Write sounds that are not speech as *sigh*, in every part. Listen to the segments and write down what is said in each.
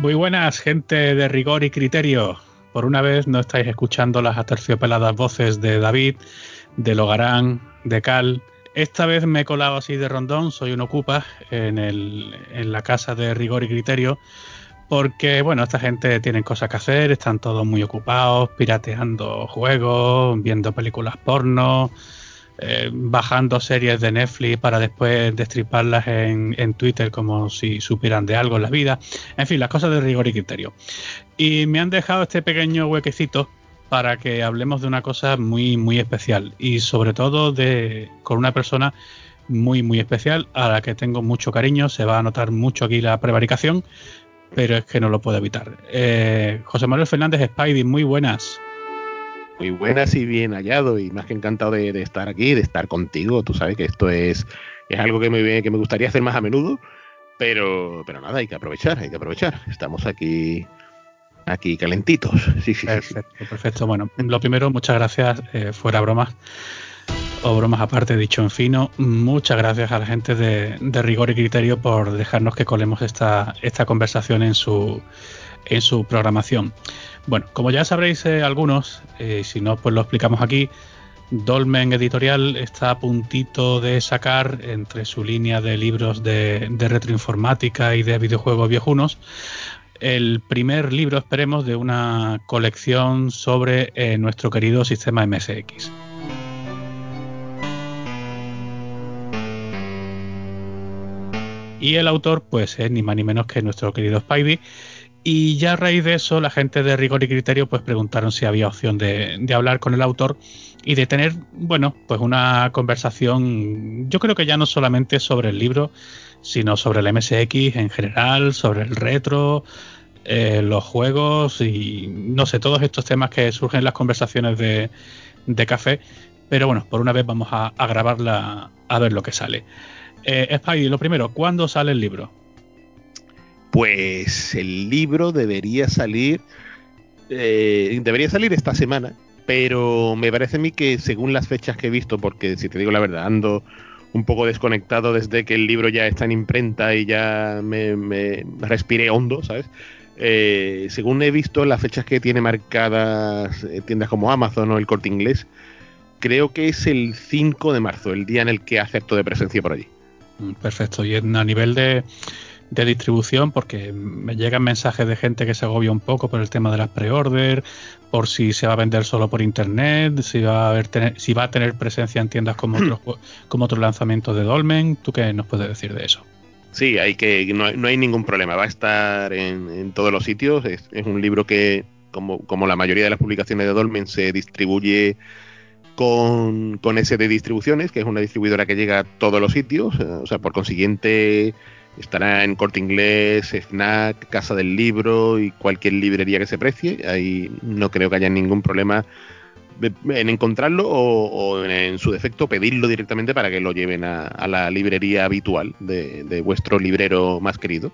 Muy buenas, gente de rigor y criterio. Por una vez no estáis escuchando las aterciopeladas voces de David, de Logarán, de Cal. Esta vez me he colado así de rondón, soy un ocupa en, el, en la casa de rigor y criterio, porque bueno, esta gente tiene cosas que hacer, están todos muy ocupados, pirateando juegos, viendo películas porno, eh, bajando series de Netflix para después destriparlas en, en, Twitter como si supieran de algo en la vida. En fin, las cosas de rigor y criterio. Y me han dejado este pequeño huequecito para que hablemos de una cosa muy, muy especial y sobre todo de con una persona muy, muy especial a la que tengo mucho cariño. Se va a notar mucho aquí la prevaricación, pero es que no lo puedo evitar. Eh, José Manuel Fernández Spidey, muy buenas muy buenas y bien hallado y más que encantado de, estar aquí, de estar contigo. Tú sabes que esto es, es algo que me, que me gustaría hacer más a menudo, pero, pero nada, hay que aprovechar, hay que aprovechar. Estamos aquí aquí calentitos. Sí, sí, perfecto, perfecto. Bueno, lo primero, muchas gracias, eh, fuera bromas o bromas aparte, dicho en fino, muchas gracias a la gente de, de, Rigor y Criterio por dejarnos que colemos esta, esta conversación en su, en su programación. Bueno, como ya sabréis eh, algunos, eh, si no, pues lo explicamos aquí. Dolmen Editorial está a puntito de sacar entre su línea de libros de, retroinformática y de videojuegos viejunos el primer libro, esperemos, de una colección sobre eh, nuestro querido sistema MSX. Y el autor, pues es ni más ni menos que nuestro querido Spidey, y ya a raíz de eso, la gente de Rigor y Criterio pues preguntaron si había opción de, hablar con el autor y de tener, bueno, pues una conversación, yo creo que ya no solamente sobre el libro, sino sobre el MSX en general, sobre el retro, eh, los juegos y no sé, todos estos temas que surgen en las conversaciones de, café. Pero bueno, por una vez vamos a, grabarla a ver lo que sale. Eh, Spidey, lo primero, ¿cuándo sale el libro? Pues el libro debería salir, eh, debería salir esta semana, pero me parece a mí que según las fechas que he visto, porque si te digo la verdad, ando un poco desconectado desde que el libro ya está en imprenta y ya me, respiré hondo, ¿sabes? Eh, según he visto las fechas que tiene marcadas eh, tiendas como Amazon o el Corte Inglés, creo que es el 5 de marzo, el día en el que hace acto de presencia por allí. Mm, perfecto. Y a nivel de, de distribución porque me llegan mensajes de gente que se agobia un poco por el tema de las pre-order, por si se va a vender solo por internet, si va a haber si va a tener presencia en tiendas como *clears throat* otros como otros lanzamientos de Dolmen. ¿Tú qué nos puedes decir de eso? Sí, hay que no, hay ningún problema. Va a estar en, todos los sitios. Es, un libro que, como, como la mayoría de las publicaciones de Dolmen, se distribuye con, con de Distribuciones, que es una distribuidora que llega a todos los sitios. O sea, por consiguiente Estará en Corte Inglés, Snack, Casa del Libro y cualquier librería que se precie. Ahí no creo que haya ningún problema en encontrarlo o, en su defecto pedirlo directamente para que lo lleven a, la librería habitual de, vuestro librero más querido.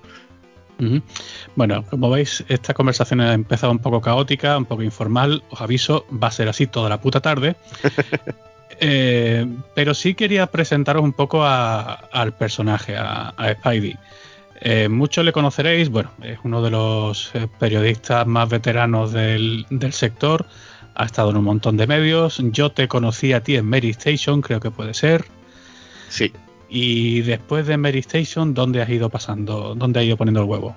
Bueno, como veis, esta conversación ha empezado un poco caótica, un poco informal. Os aviso, va a ser así toda la puta tarde. *laughs* Eh, pero sí quería presentaros un poco al personaje, a, Spidey. Eh, muchos le conoceréis, bueno, es uno de los eh, periodistas más veteranos del, sector, ha estado en un montón de medios. Yo te conocí a ti en Mary Station, creo que puede ser. Sí. Y después de Mary Station, ¿dónde has ido pasando? ¿Dónde has ido poniendo el huevo?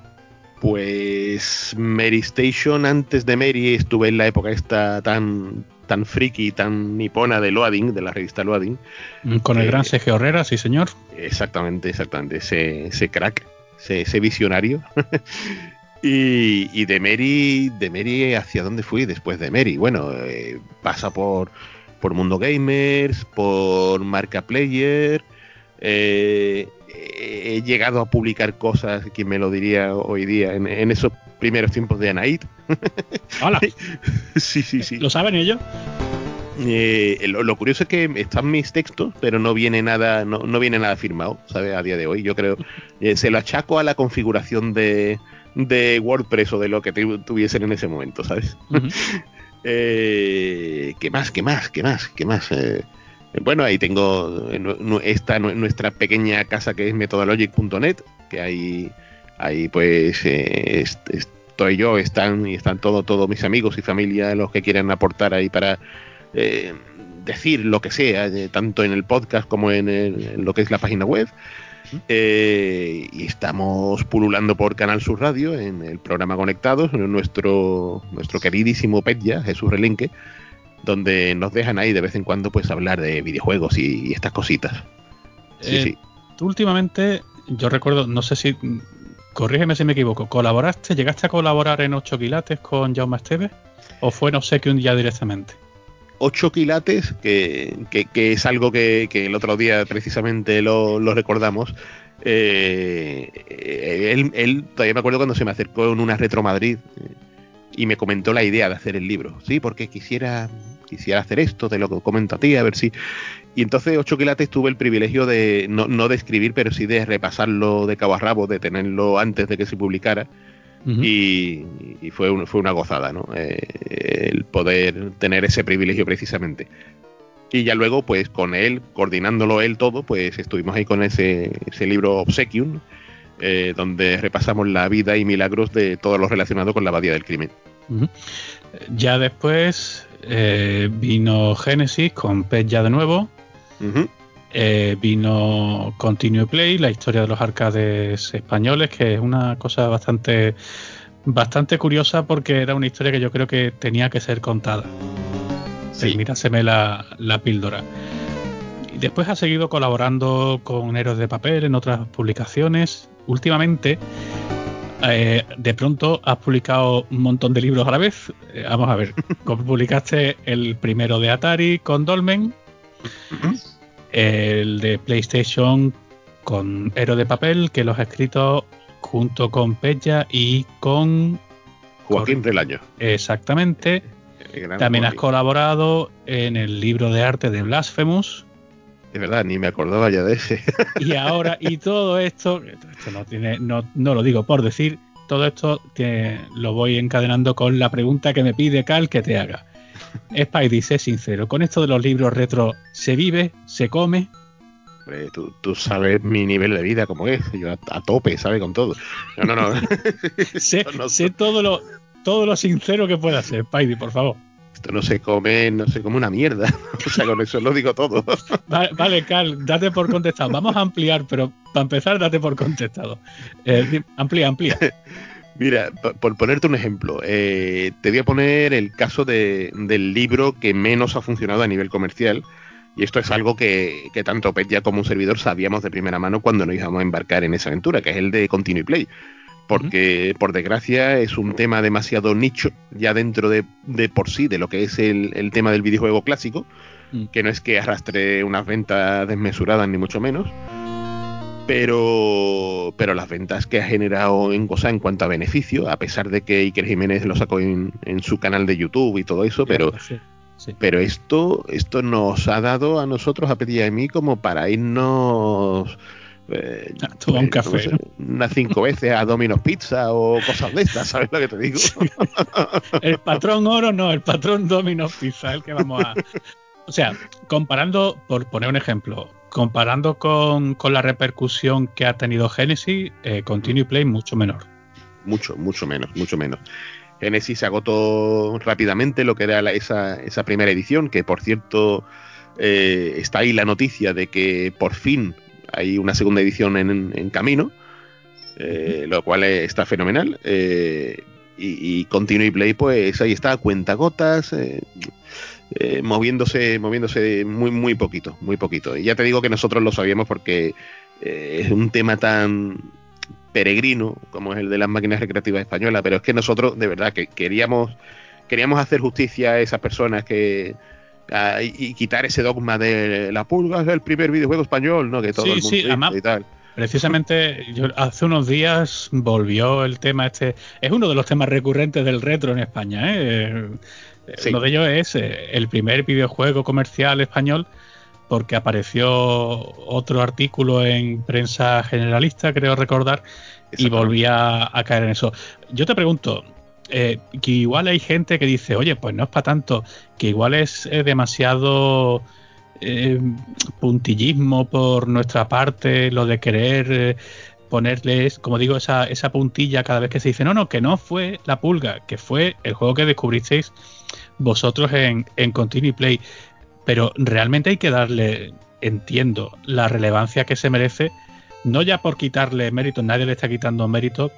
Pues Mary Station, antes de Mary, estuve en la época esta tan tan friki, tan nipona de Loading, de la revista Loading. Mm, con el gran Sergio Herrera, sí señor. Exactamente, exactamente, ese, crack, ese, visionario. *laughs* y, de Mary, de Mary, ¿hacia dónde fui después de Mary? Bueno, eh, pasa por, por Mundo Gamers, por Marca Player. Eh, he llegado a publicar cosas, quien me lo diría hoy día, en, en esos primeros tiempos de Anaid. Hola. *laughs* sí, sí, sí. ¿Lo saben ellos? Eh, lo, curioso es que están mis textos, pero no viene nada, no, no viene nada firmado, ¿sabes? A día de hoy. Yo creo, eh, se lo achaco a la configuración de, de WordPress o de lo que tuviesen en ese momento, ¿sabes? *laughs* eh, ¿Qué más? ¿Qué más? ¿Qué más? ¿Qué más? Bueno, ahí tengo esta nuestra pequeña casa que es methodologic.net, que hay Ahí pues eh, estoy yo, están y están todos todos mis amigos y familia los que quieran aportar ahí para eh, decir lo que sea, eh, tanto en el podcast como en, lo que es la página web. y estamos pululando por Canal Sur Radio en el programa Conectados, nuestro, nuestro queridísimo Petya, Jesús Relinque, donde nos dejan ahí de vez en cuando pues hablar de videojuegos y, estas cositas. Sí, sí. Tú últimamente, yo recuerdo, no sé si corrígeme si me equivoco, ¿colaboraste, llegaste a colaborar en 8 quilates con Jaume Esteves o fue no sé qué un día directamente? 8 quilates, que, que, es algo que, el otro día precisamente lo, recordamos. Eh, él, todavía me acuerdo cuando se me acercó en una Retro Madrid eh, y me comentó la idea de hacer el libro. Sí, porque quisiera, quisiera hacer esto, te lo comento a ti, a ver si. Y entonces ocho quilates tuve el privilegio de, no, de escribir, pero sí de repasarlo de cabo a rabo, de tenerlo antes de que se publicara. y, fue, fue una gozada, ¿no? Eh, el poder tener ese privilegio precisamente. Y ya luego, pues con él, coordinándolo él todo, pues estuvimos ahí con ese, ese libro Obsequium, eh, donde repasamos la vida y milagros de todo lo relacionado con la abadía del crimen. Ya después eh, vino Genesis con Pet ya de nuevo. Eh, vino Continue Play, la historia de los arcades españoles, que es una cosa bastante, bastante curiosa porque era una historia que yo creo que tenía que ser contada. Sí. Míraseme la, la píldora. Y después ha seguido colaborando con Héroes de Papel en otras publicaciones. Últimamente eh, de pronto has publicado un montón de libros a la vez. Eh, vamos a ver, *laughs* publicaste el primero de Atari con Dolmen, el de PlayStation con Hero de Papel, que los has escrito junto con Pella y con Joaquín Relaño. Exactamente. También has colaborado en el libro de arte de Blasphemous. De verdad, ni me acordaba ya de ese. *laughs* Y ahora, y todo esto, esto no tiene, no, no lo digo por decir, todo esto lo voy encadenando con la pregunta que me pide Cal que te haga. Spidey, sé sincero, con esto de los libros retro, ¿se vive? ¿Se come? tú, sabes mi nivel de vida como es, yo a, tope, ¿sabes? Con todo. No, no, no. *laughs* sé, sé todo lo todo lo sincero que pueda ser, Spidey, por favor esto no se come, no se come una mierda. *laughs* o sea, con eso lo digo todo. *laughs* vale, Carl, date por contestado. Vamos a ampliar, pero para empezar, date por contestado. Eh, amplía, amplía. Mira, por ponerte un ejemplo, eh, te voy a poner el caso del libro que menos ha funcionado a nivel comercial. Y esto es algo que, que tanto Petya como un servidor sabíamos de primera mano cuando nos íbamos a embarcar en esa aventura, que es el de Continue Play porque por desgracia es un tema demasiado nicho ya dentro de, por sí de lo que es el, tema del videojuego clásico, mm. que no es que arrastre unas ventas desmesuradas ni mucho menos, pero, pero las ventas que ha generado en cosa en cuanto a beneficio, a pesar de que Iker Jiménez lo sacó en, su canal de YouTube y todo eso, pero... Pero esto, esto nos ha dado a nosotros, a Petit y a mí, como para irnos eh, un café. unas cinco veces a Domino's Pizza o cosas de estas, ¿sabes lo que te digo? el patrón oro no, el patrón Domino's Pizza, el que vamos a. O sea, comparando, por poner un ejemplo, comparando con, la repercusión que ha tenido Genesis, eh, Continue Play mucho menor. Mucho, mucho menos, mucho menos. Genesis se agotó rápidamente lo que era esa, esa primera edición, que por cierto eh, está ahí la noticia de que por fin hay una segunda edición en, camino, eh, lo cual está fenomenal. Eh, y, y Continue Play, pues ahí está, cuenta gotas, eh, moviéndose, moviéndose muy, muy poquito, muy poquito. Y ya te digo que nosotros lo sabíamos porque es un tema tan peregrino como es el de las máquinas recreativas españolas, pero es que nosotros de verdad que queríamos, queríamos hacer justicia a esas personas que y, quitar ese dogma de la pulga es el primer videojuego español, ¿no? Que todo el mundo y tal. Precisamente hace unos días volvió el tema este, es uno de los temas recurrentes del retro en España, ¿eh? Uno de ellos es eh, el primer videojuego comercial español porque apareció otro artículo en prensa generalista, creo recordar, y volvía a caer en eso. Yo te pregunto, eh, que igual hay gente que dice, oye, pues no es para tanto, que igual es eh, demasiado eh, puntillismo por nuestra parte, lo de querer ponerles, como digo, esa, esa puntilla cada vez que se dice, no, no, que no fue la pulga, que fue el juego que descubristeis vosotros en, en Continue Play. Pero realmente hay que darle, entiendo, la relevancia que se merece, no ya por quitarle mérito, nadie le está quitando mérito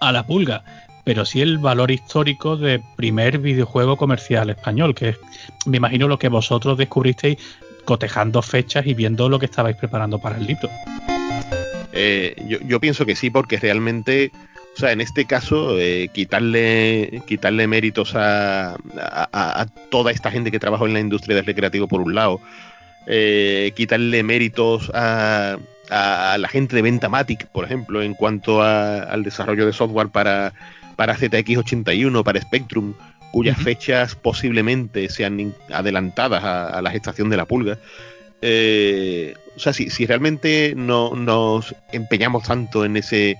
a la pulga, pero sí el valor histórico de primer videojuego comercial español, que es, me imagino lo que vosotros descubristeis cotejando fechas y viendo lo que estabais preparando para el libro. Eh, yo, pienso que sí, porque realmente, o sea, en este caso, eh, quitarle, quitarle méritos a, toda esta gente que trabaja en la industria del recreativo por un lado, eh, quitarle méritos a, la gente de Ventamatic, por ejemplo, en cuanto al desarrollo de software para, para ZX81, para Spectrum, cuyas fechas posiblemente sean adelantadas a, la gestación de la pulga. Eh, o sea, si, si realmente no nos empeñamos tanto en ese,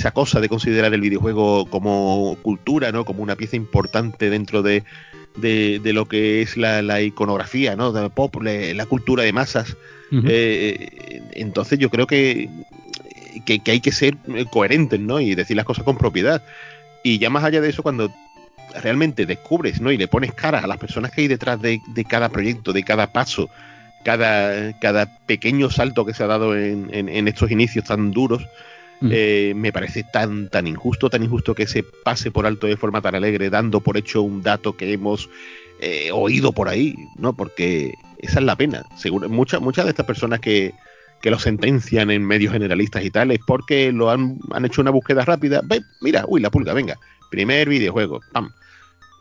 esa cosa de considerar el videojuego como cultura, ¿no? Como una pieza importante dentro de, de, lo que es la, iconografía, ¿no? De pop, la cultura de masas. Eh, entonces yo creo que, que, que, hay que ser coherentes, ¿no? Y decir las cosas con propiedad. Y ya más allá de eso, cuando realmente descubres, ¿no? Y le pones cara a las personas que hay detrás de, cada proyecto, de cada paso, cada, cada pequeño salto que se ha dado en, estos inicios tan duros, mm. eh, me parece tan, tan injusto, tan injusto que se pase por alto de forma tan alegre, dando por hecho un dato que hemos eh, oído por ahí, ¿no? Porque esa es la pena. Seguro, muchas, muchas de estas personas que, que lo sentencian en medios generalistas y tal es porque lo han, han hecho una búsqueda rápida. Ve, mira, uy, la pulga, venga. Primer videojuego, pam.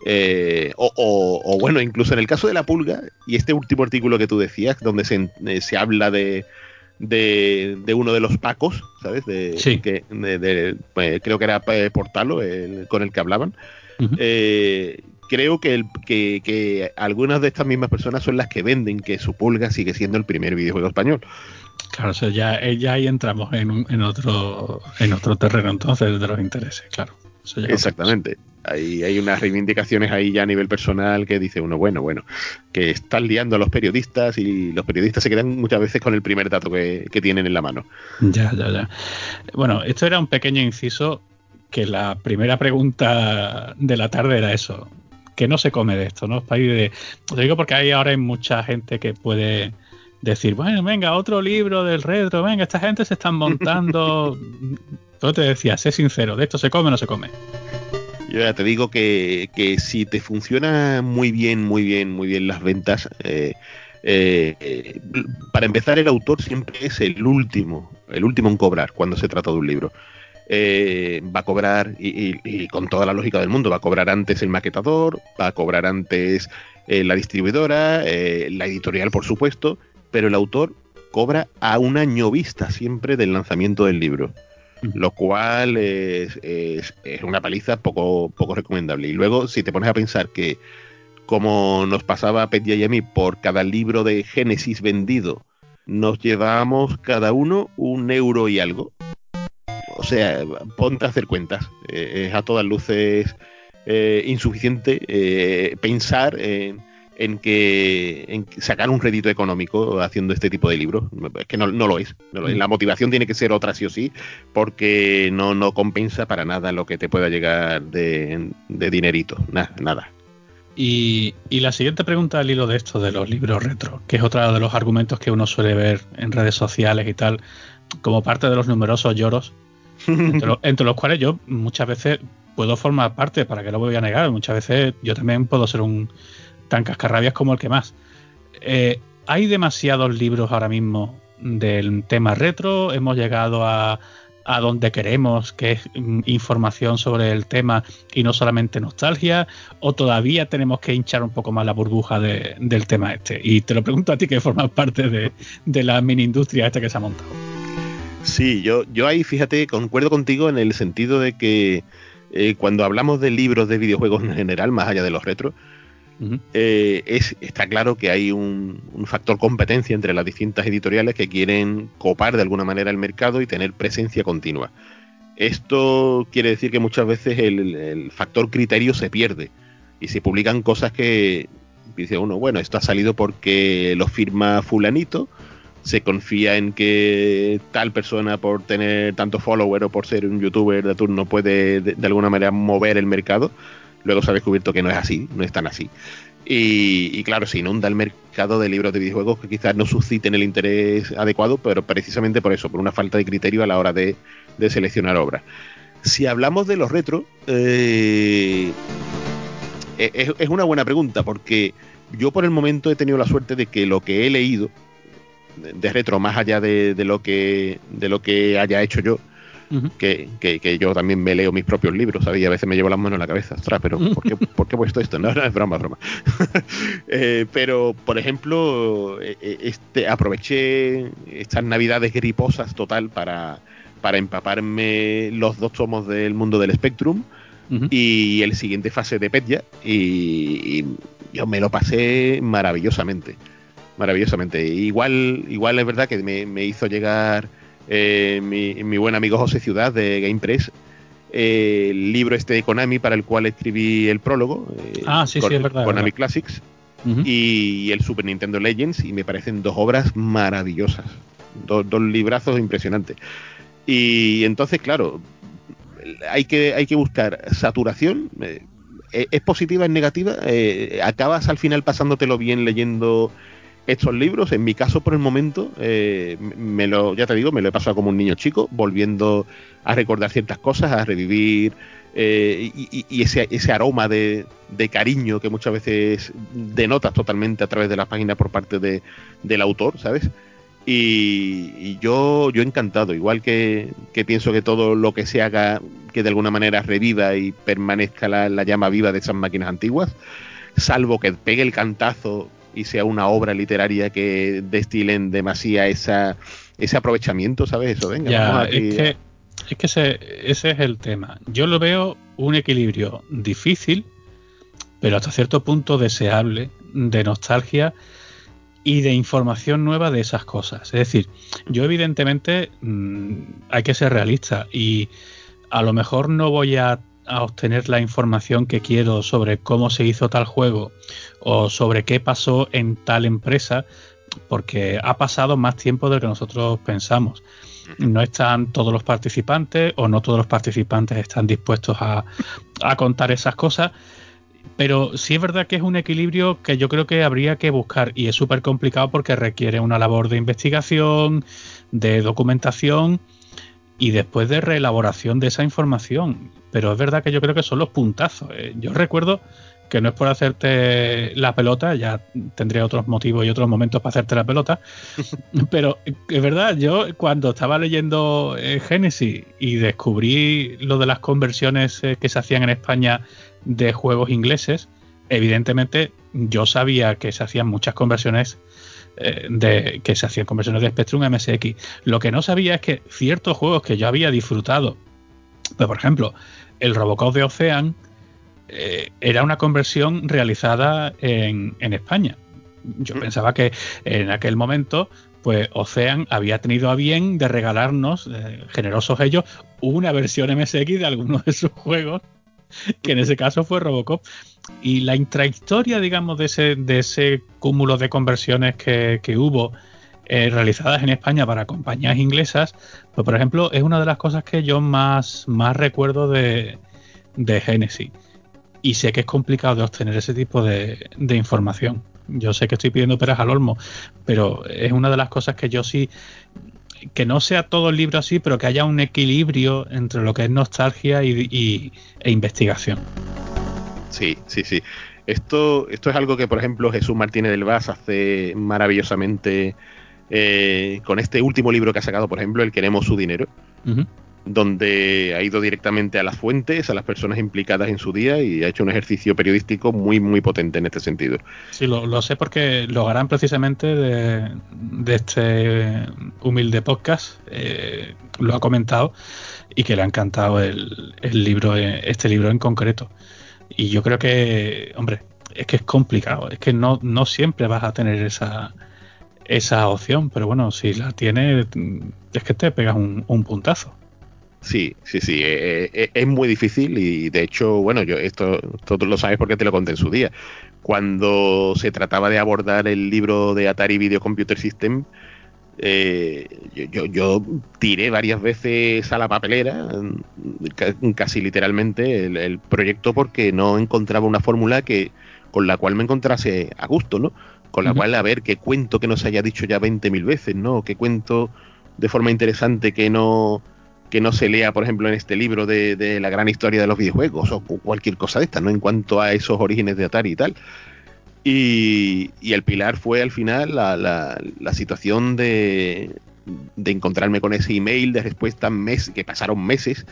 Eh, o, bueno, incluso en el caso de la pulga, y este último artículo que tú decías, donde se, eh, se habla de, de, uno de los pacos, ¿sabes? De, sí. que, pues, creo que era eh, Portalo con el que hablaban. creo que, el, que, que, algunas de estas mismas personas son las que venden que su pulga sigue siendo el primer videojuego español. Claro, ya, ya ahí entramos en, en, otro, en otro terreno entonces de los intereses, claro. Exactamente. Hay, hay unas reivindicaciones ahí ya a nivel personal que dice uno, bueno, bueno, que están liando a los periodistas y los periodistas se quedan muchas veces con el primer dato que, tienen en la mano. Ya, ya, ya. Bueno, esto era un pequeño inciso que la primera pregunta de la tarde era eso. que no se come de esto? ¿no? De, lo digo porque hay ahora hay mucha gente que puede decir, bueno, venga, otro libro del retro, venga, esta gente se están montando. *laughs* Yo te decía, sé sincero, ¿de esto se come o no se come? Yo ya te digo que, si te funciona muy bien, muy bien, muy bien las ventas, eh, eh, para empezar el autor siempre es el último, el último en cobrar cuando se trata de un libro. Eh, va a cobrar, y, con toda la lógica del mundo, va a cobrar antes el maquetador, va a cobrar antes la distribuidora, la editorial, por supuesto, pero el autor cobra a un año vista siempre del lanzamiento del libro lo cual es, una paliza poco, poco recomendable. Y luego, si te pones a pensar que, como nos pasaba a Petia a mí, por cada libro de Génesis vendido, nos llevábamos cada uno un euro y algo. O sea, ponte a hacer cuentas. Eh, es a todas luces eh, insuficiente eh, pensar en en que, en sacar un rédito económico haciendo este tipo de libros. Es que no, lo es. Mm. La motivación tiene que ser otra sí o sí, porque no, no compensa para nada lo que te pueda llegar de, dinerito. Nada, nada. Y, la siguiente pregunta al hilo de esto de los libros retro, que es otro de los argumentos que uno suele ver en redes sociales y tal, como parte de los numerosos lloros, entre, *laughs* entre los cuales yo muchas veces puedo formar parte, para que lo voy a negar, muchas veces yo también puedo ser un, tan cascarrabias como el que más. Eh, hay demasiados libros ahora mismo del tema retro, hemos llegado a, a donde queremos, que es mm, información sobre el tema y no solamente nostalgia, o todavía tenemos que hinchar un poco más la burbuja del tema este. Y te lo pregunto a ti que formas parte de, la mini industria esta que se ha montado. Sí, yo, yo ahí fíjate, concuerdo contigo en el sentido de que eh, cuando hablamos de libros de videojuegos en general, más allá de los retros, eh, es, está claro que hay un, factor competencia entre las distintas editoriales que quieren copar de alguna manera el mercado y tener presencia continua. Esto quiere decir que muchas veces el, factor criterio se pierde y se publican cosas que dice uno, bueno, esto ha salido porque lo firma fulanito se confía en que tal persona por tener tanto follower o por ser un youtuber de turno puede de, alguna manera mover el mercado. Luego se ha descubierto que no es así, no es tan así. Y, claro, se inunda el mercado de libros de videojuegos que quizás no susciten el interés adecuado, pero precisamente por eso, por una falta de criterio a la hora de, seleccionar obras. Si hablamos de los retro, eh, es, es, una buena pregunta, porque yo por el momento he tenido la suerte de que lo que he leído, de retro, más allá de, lo que de lo que haya hecho yo, que, yo también me leo mis propios libros, ¿sabes? Y a veces me llevo las manos en la cabeza, ostras, pero ¿por qué, ¿por qué he puesto esto? *laughs* No, no, es broma, broma. *laughs* Eh, pero, por ejemplo, eh, eh, este, aproveché estas navidades griposas total para, para empaparme los dos tomos del mundo del Spectrum y el siguiente fase de Petya y, y yo me lo pasé maravillosamente maravillosamente. Igual, igual es verdad que me, hizo llegar eh, mi, buen amigo José Ciudad de GamePress eh, el libro este de Konami para el cual escribí el prólogo. Eh, ah, sí, sí, es verdad. Konami Classics. y, el Super Nintendo Legends y me parecen dos obras maravillosas. Dos, librazos impresionantes. Y entonces, claro, hay que, hay que buscar saturación. ¿Es positiva, es negativa? ¿Acabas al final pasándotelo bien leyendo estos libros, en mi caso por el momento, eh, me lo, ya te digo, me lo he pasado como un niño chico, volviendo a recordar ciertas cosas, a revivir eh, y, ese, ese, aroma de, cariño que muchas veces denotas totalmente a través de las páginas por parte de, del autor, ¿sabes? Y, yo, yo encantado, igual que, pienso que todo lo que se haga que de alguna manera reviva y permanezca la llama viva de esas máquinas antiguas, salvo que pegue el cantazo y sea una obra literaria que destilen demasiado esa, ese aprovechamiento, ¿sabes? Eso, venga, es que, es que ese, ese es el tema. Yo lo veo un equilibrio difícil, pero hasta cierto punto deseable, de nostalgia y de información nueva de esas cosas. Es decir, yo evidentemente mm, hay que ser realista y a lo mejor no voy a a obtener la información que quiero sobre cómo se hizo tal juego o sobre qué pasó en tal empresa, porque ha pasado más tiempo de lo que nosotros pensamos. No están todos los participantes o no todos los participantes están dispuestos a, contar esas cosas, pero sí es verdad que es un equilibrio que yo creo que habría que buscar y es súper complicado porque requiere una labor de investigación, de documentación y después de reelaboración de esa información. Pero es verdad que yo creo que son los puntazos. ¿eh? Yo recuerdo que no es por hacerte la pelota, ya tendría otros motivos y otros momentos para hacerte la pelota, *laughs* pero es verdad, yo cuando estaba leyendo eh, Genesis y descubrí lo de las conversiones eh, que se hacían en España de juegos ingleses, evidentemente yo sabía que se hacían muchas conversiones eh, de que se hacían conversiones de Spectrum a MSX. Lo que no sabía es que ciertos juegos que yo había disfrutado, pues, por ejemplo, el Robocop de Ocean eh, era una conversión realizada en, España. Yo mm. pensaba que en aquel momento pues Ocean había tenido a bien de regalarnos, eh, generosos ellos, una versión MSX de algunos de sus juegos *laughs* que en ese caso fue Robocop. Y la intrahistoria, digamos, de ese, de ese cúmulo de conversiones que, hubo eh, realizadas en España para compañías inglesas, pues por ejemplo, es una de las cosas que yo más, más recuerdo de, de Genesis. Y sé que es complicado de obtener ese tipo de, de información. Yo sé que estoy pidiendo peras al olmo, pero es una de las cosas que yo sí que no sea todo el libro así, pero que haya un equilibrio entre lo que es nostalgia y, e investigación. Sí, sí, sí. Esto, esto es algo que, por ejemplo, Jesús Martínez del Vaz hace maravillosamente eh, con este último libro que ha sacado, por ejemplo, El Queremos su Dinero donde ha ido directamente a las fuentes, a las personas implicadas en su día y ha hecho un ejercicio periodístico muy, muy potente en este sentido. Sí, lo, sé porque lo harán precisamente de, este humilde podcast, eh, lo ha comentado y que le ha encantado el, libro, este libro en concreto. Y yo creo que, hombre, es que es complicado, es que no, no siempre vas a tener esa, esa opción, pero bueno, si la tienes, es que te pegas un puntazo. Sí, sí, sí, eh, eh, es muy difícil y de hecho, bueno, yo esto, todos lo sabes porque te lo conté en su día. Cuando se trataba de abordar el libro de Atari Video Computer System, eh, yo, yo, tiré varias veces a la papelera, casi literalmente, el, proyecto porque no encontraba una fórmula que con la cual me encontrase a gusto, ¿no? Con la cual, a ver, qué cuento que no se haya dicho ya 20.000 veces, ¿no? Qué cuento de forma interesante que no que no se lea, por ejemplo, en este libro de, la gran historia de los videojuegos o cualquier cosa de esta, ¿no? En cuanto a esos orígenes de Atari y tal. Y, el pilar fue al final la, la, situación de, de, encontrarme con ese email de respuesta mes, que pasaron meses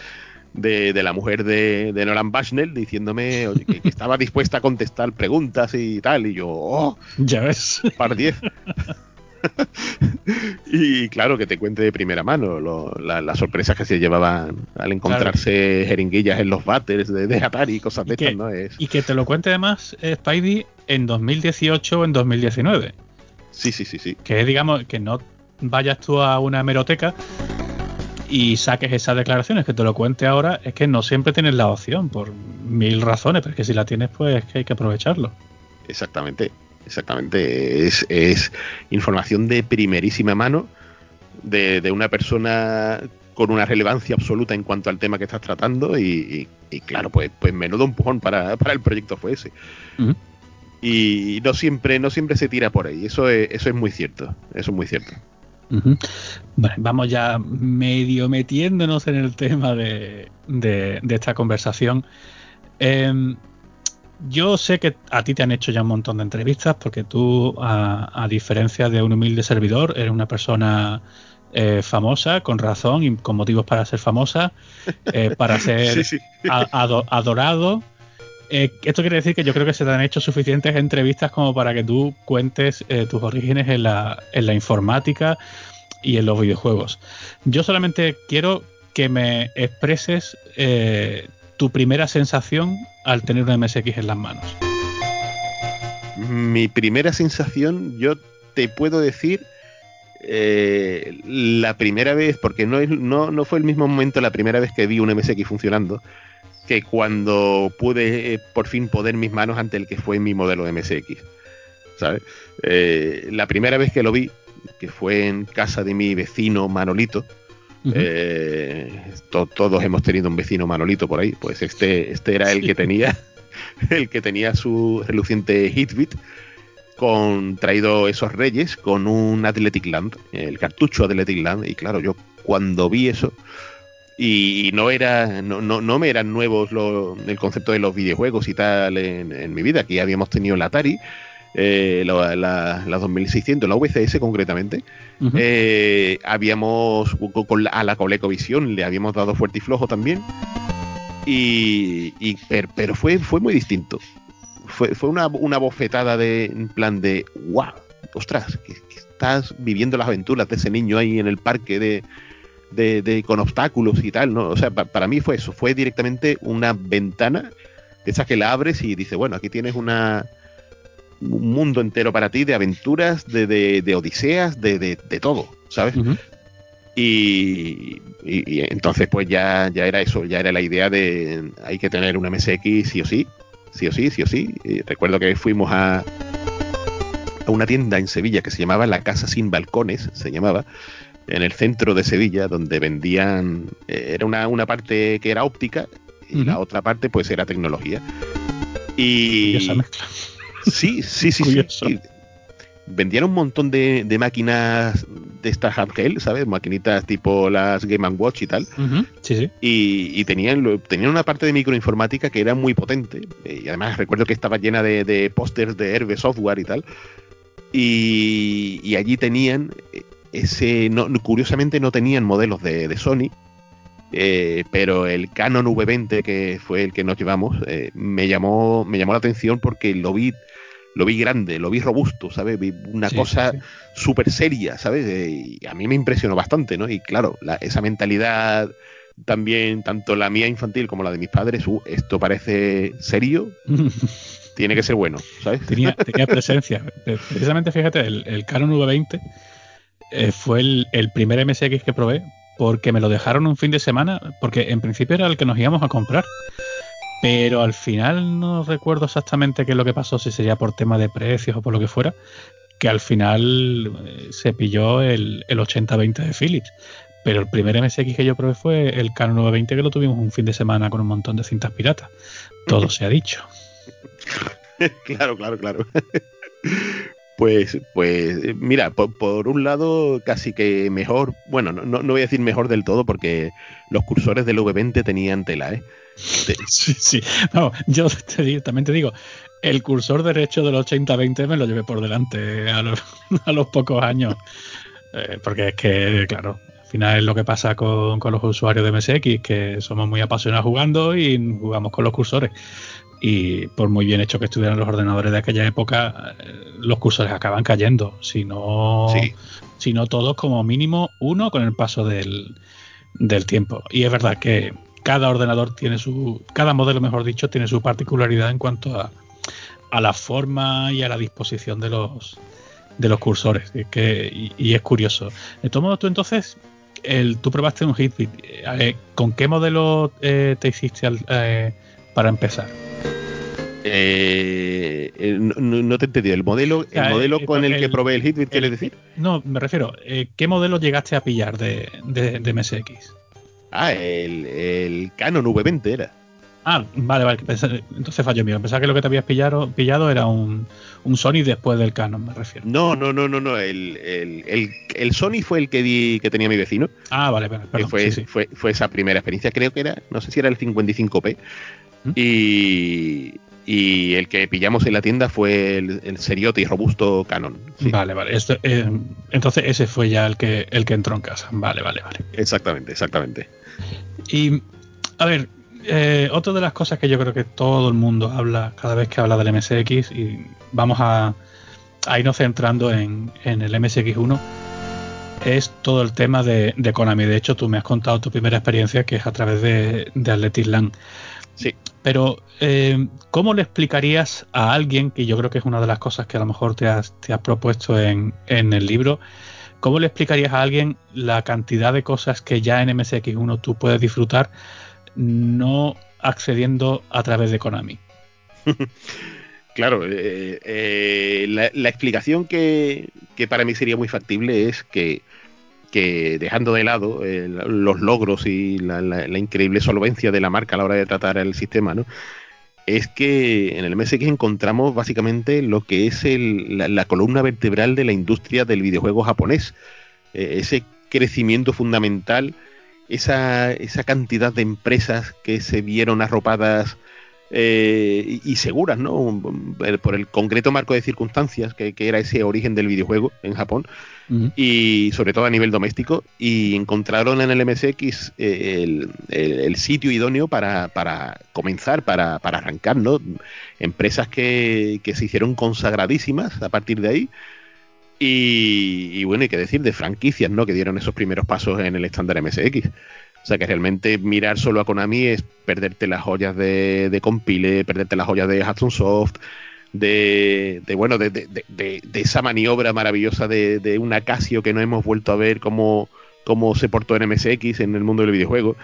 de, de la mujer de, de, Nolan Bushnell diciéndome que, estaba dispuesta a contestar preguntas y tal. Y yo, oh, ya ves. Par 10. *laughs* *laughs* y claro, que te cuente de primera mano las sorpresas que se llevaban al encontrarse jeringuillas en los batters de, Atari y cosas de estas, ¿no? Y que te lo cuente además eh, Spidey en 2018 o en 2019. Sí, sí, sí, sí. Que digamos, que no vayas tú a una hemeroteca y saques esas declaraciones, que te lo cuente ahora, es que no siempre tienes la opción, por mil razones, pero es que si la tienes, pues que hay que aprovecharlo. Exactamente, exactamente. Es, es información de primerísima mano de, de, una persona con una relevancia absoluta en cuanto al tema que estás tratando y, claro, pues, pues menudo empujón para, para el proyecto fue ese y no siempre, no siempre se tira por ahí. Eso es, eso es muy cierto. Eso es muy cierto. vamos ya medio metiéndonos en el tema de, de, esta conversación. Em, yo sé que a ti te han hecho ya un montón de entrevistas porque tú, a, diferencia de un humilde servidor, eres una persona eh, famosa, con razón y con motivos para ser famosa, eh, para *laughs* ser adorado eh, esto quiere decir que yo creo que se te han hecho suficientes entrevistas como para que tú cuentes tus orígenes en la, informática y en los videojuegos. Yo solamente quiero que me expreses eh, tu primera sensación al tener un MSX en las manos. Mi primera sensación, yo te puedo decir la primera vez, porque no, fue el mismo momento la primera vez que vi un MSX funcionando, que cuando pude eh, por fin poner mis manos ante el que fue mi modelo de MSX. ¿sabes? Eh, la primera vez que lo vi, que fue en casa de mi vecino Manolito, eh, todos hemos tenido un vecino Manolito por ahí, pues este, este era el que tenía *laughs* el que tenía su reluciente Hitbit con traído esos reyes con un Athletic Land, el cartucho Athletic Land, y claro, yo cuando vi eso, y no era no, no, no me eran nuevos el concepto de los videojuegos y tal en, mi vida aquí habíamos tenido la Atari eh, la, la, 2600 la VCS concretamente eh, habíamos con a la ColecoVision le habíamos dado fuerte y flojo también. Y, pero, fue fue muy distinto. Fue, fue una, una, bofetada de en plan de wow ostras que estás viviendo las aventuras de ese niño ahí en el parque de de, con obstáculos y tal, ¿no? O sea, para mí fue eso, fue directamente una ventana de esas que la abres y dices, bueno, aquí tienes una un mundo entero para ti de aventuras, de, de, odiseas, de, de, todo, ¿sabes? y, entonces pues ya, ya era eso, ya era la idea de hay que tener un MSX sí o sí, sí o sí, sí o sí. recuerdo que fuimos a, a una tienda en Sevilla que se llamaba La Casa Sin Balcones, se llamaba, en el centro de Sevilla, donde vendían, eh, era una, una parte que era óptica y la otra parte pues era tecnología. Y... Sí, sí, sí, sí. Vendían un montón de, de, máquinas de estas handheld, ¿sabes? Maquinitas tipo las Game Watch y tal. Sí, sí. Y, y, tenían, tenían una parte de microinformática que era muy potente. Y además recuerdo que estaba llena de, de pósters de Herbe Software y tal. Y, y allí tenían ese no, curiosamente no tenían modelos de, Sony, eh, pero el Canon V20 que fue el que nos llevamos eh, me llamó me llamó la atención porque lo vi lo vi grande, lo vi robusto, ¿sabes? Vi una cosa súper seria, ¿sabes? Y a mí me impresionó bastante, ¿no? Y claro, esa mentalidad también, tanto la mía infantil como la de mis padres, uh, esto parece serio, *laughs* tiene que ser bueno, ¿sabes? Tenía, *laughs* presencia. Precisamente, fíjate, el, el Canon V20 eh, fue el, primer MSX que probé porque me lo dejaron un fin de semana, porque en principio era el que nos íbamos a comprar. Pero al final no recuerdo exactamente qué es lo que pasó, si sería por tema de precios o por lo que fuera. que al final eh, se pilló el, el 80-20 de Philips. Pero el primer MSX que yo probé fue el Canon 920 que lo tuvimos un fin de semana con un montón de cintas piratas. Todo *laughs* se ha dicho. claro, claro, claro. *laughs* Pues, pues mira, por, un lado casi que mejor, bueno, no, no, voy a decir mejor del todo porque los cursores del V20 tenían tela, ¿eh? *laughs* Sí, sí. No, yo también te digo, el cursor derecho del 80-20 me lo llevé por delante a los, *laughs* a los pocos años. Eh, porque es que, claro, al final es lo que pasa con, con, los usuarios de MSX, que somos muy apasionados jugando y jugamos con los cursores y por muy bien hecho que estuvieran los ordenadores de aquella época, eh, los cursores acaban cayendo, si no, si no todos como mínimo uno con el paso del, del tiempo. Y es verdad que cada ordenador tiene su, cada modelo mejor dicho, tiene su particularidad en cuanto a, a la forma y a la disposición de los de los cursores. Y, que, y, es curioso. De todos modos, tú entonces, el, tú probaste un Hitbit. Eh, ¿Con qué modelo eh, te hiciste para empezar? Eh, eh no, te he entendido. ¿El modelo, el modelo con el, que probé el Hitbit, quieres decir? No, me refiero. Eh, ¿Qué modelo llegaste a pillar de, de, MSX? Ah, el, Canon V20 era. Ah, vale, vale. Entonces fallo mío. Pensaba que lo que te habías pillado, pillado era un, Sony después del Canon, me refiero. No, no, no, no, no. El, Sony fue el que di, que tenía mi vecino. Ah, vale, perdón. fue, Fue, fue esa primera experiencia. Creo que era, no sé si era el 55p. ¿Mm? Y, y el que pillamos en la tienda fue el, el seriote y robusto Canon. Vale, vale. Eh, entonces ese fue ya el que, el que entró en casa. Vale, vale, vale. Exactamente, exactamente. Y, a ver, eh, otra de las cosas que yo creo que todo el mundo habla cada vez que habla del MSX, y vamos a, a irnos centrando en, en el MSX1, es todo el tema de, de, Konami. De hecho, tú me has contado tu primera experiencia que es a través de, de Atletisland. Sí. Pero, eh, ¿cómo le explicarías a alguien, que yo creo que es una de las cosas que a lo mejor te has, propuesto en, el libro, ¿cómo le explicarías a alguien la cantidad de cosas que ya en MSX1 tú puedes disfrutar no accediendo a través de Konami? *laughs* Claro, eh, eh, la, explicación que, para mí sería muy factible es que que dejando de lado eh, los logros y la, increíble solvencia de la marca a la hora de tratar el sistema, ¿no? es que en el MSX encontramos básicamente lo que es la, columna vertebral de la industria del videojuego japonés. Eh, ese crecimiento fundamental, esa, esa cantidad de empresas que se vieron arropadas eh, y seguras, ¿no? Por el concreto marco de circunstancias que, era ese origen del videojuego en Japón y sobre todo a nivel doméstico y encontraron en el MSX eh, el, sitio idóneo para, comenzar, para, arrancar, ¿no? Empresas que, se hicieron consagradísimas a partir de ahí. Y, y, bueno, hay que decir de franquicias, ¿no? Que dieron esos primeros pasos en el estándar MSX. Sea que realmente mirar solo a Konami es perderte las joyas de, de Compile, perderte las joyas de Hudson Soft, de, bueno, de, esa maniobra maravillosa de, un Casio que no hemos vuelto a ver cómo, cómo se portó en MSX en el mundo del videojuego.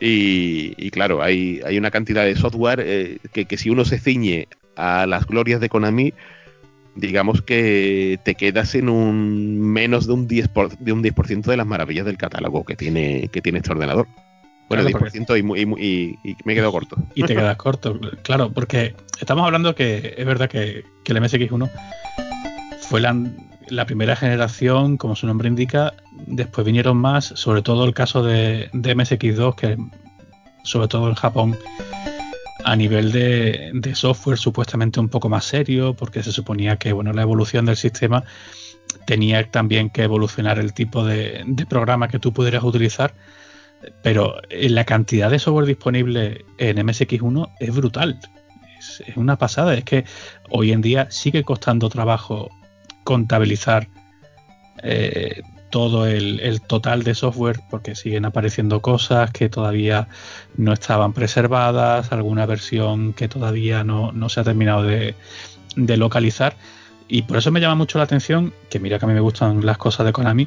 Y, claro, hay, hay, una cantidad de software eh, que, que, si uno se ciñe a las glorias de Konami, digamos que te quedas en un menos de un 10%, de, un 10 de las maravillas del catálogo que tiene, que tiene este ordenador. Bueno, 10% y, y, me he quedado *laughs* corto. Y te *laughs* quedas corto, claro, porque estamos hablando que es verdad que, el MSX1 fue la, la, primera generación, como su nombre indica, después vinieron más, sobre todo el caso de, de MSX2, que sobre todo en Japón a nivel de, software supuestamente un poco más serio, porque se suponía que bueno, la evolución del sistema tenía también que evolucionar el tipo de, programa que tú pudieras utilizar, pero la cantidad de software disponible en MSX1 es brutal. Es, una pasada. Es que hoy en día sigue costando trabajo contabilizar eh, todo el, total de software porque siguen apareciendo cosas que todavía no estaban preservadas, alguna versión que todavía no, se ha terminado de, localizar. Y por eso me llama mucho la atención, que mira que a mí me gustan las cosas de Konami,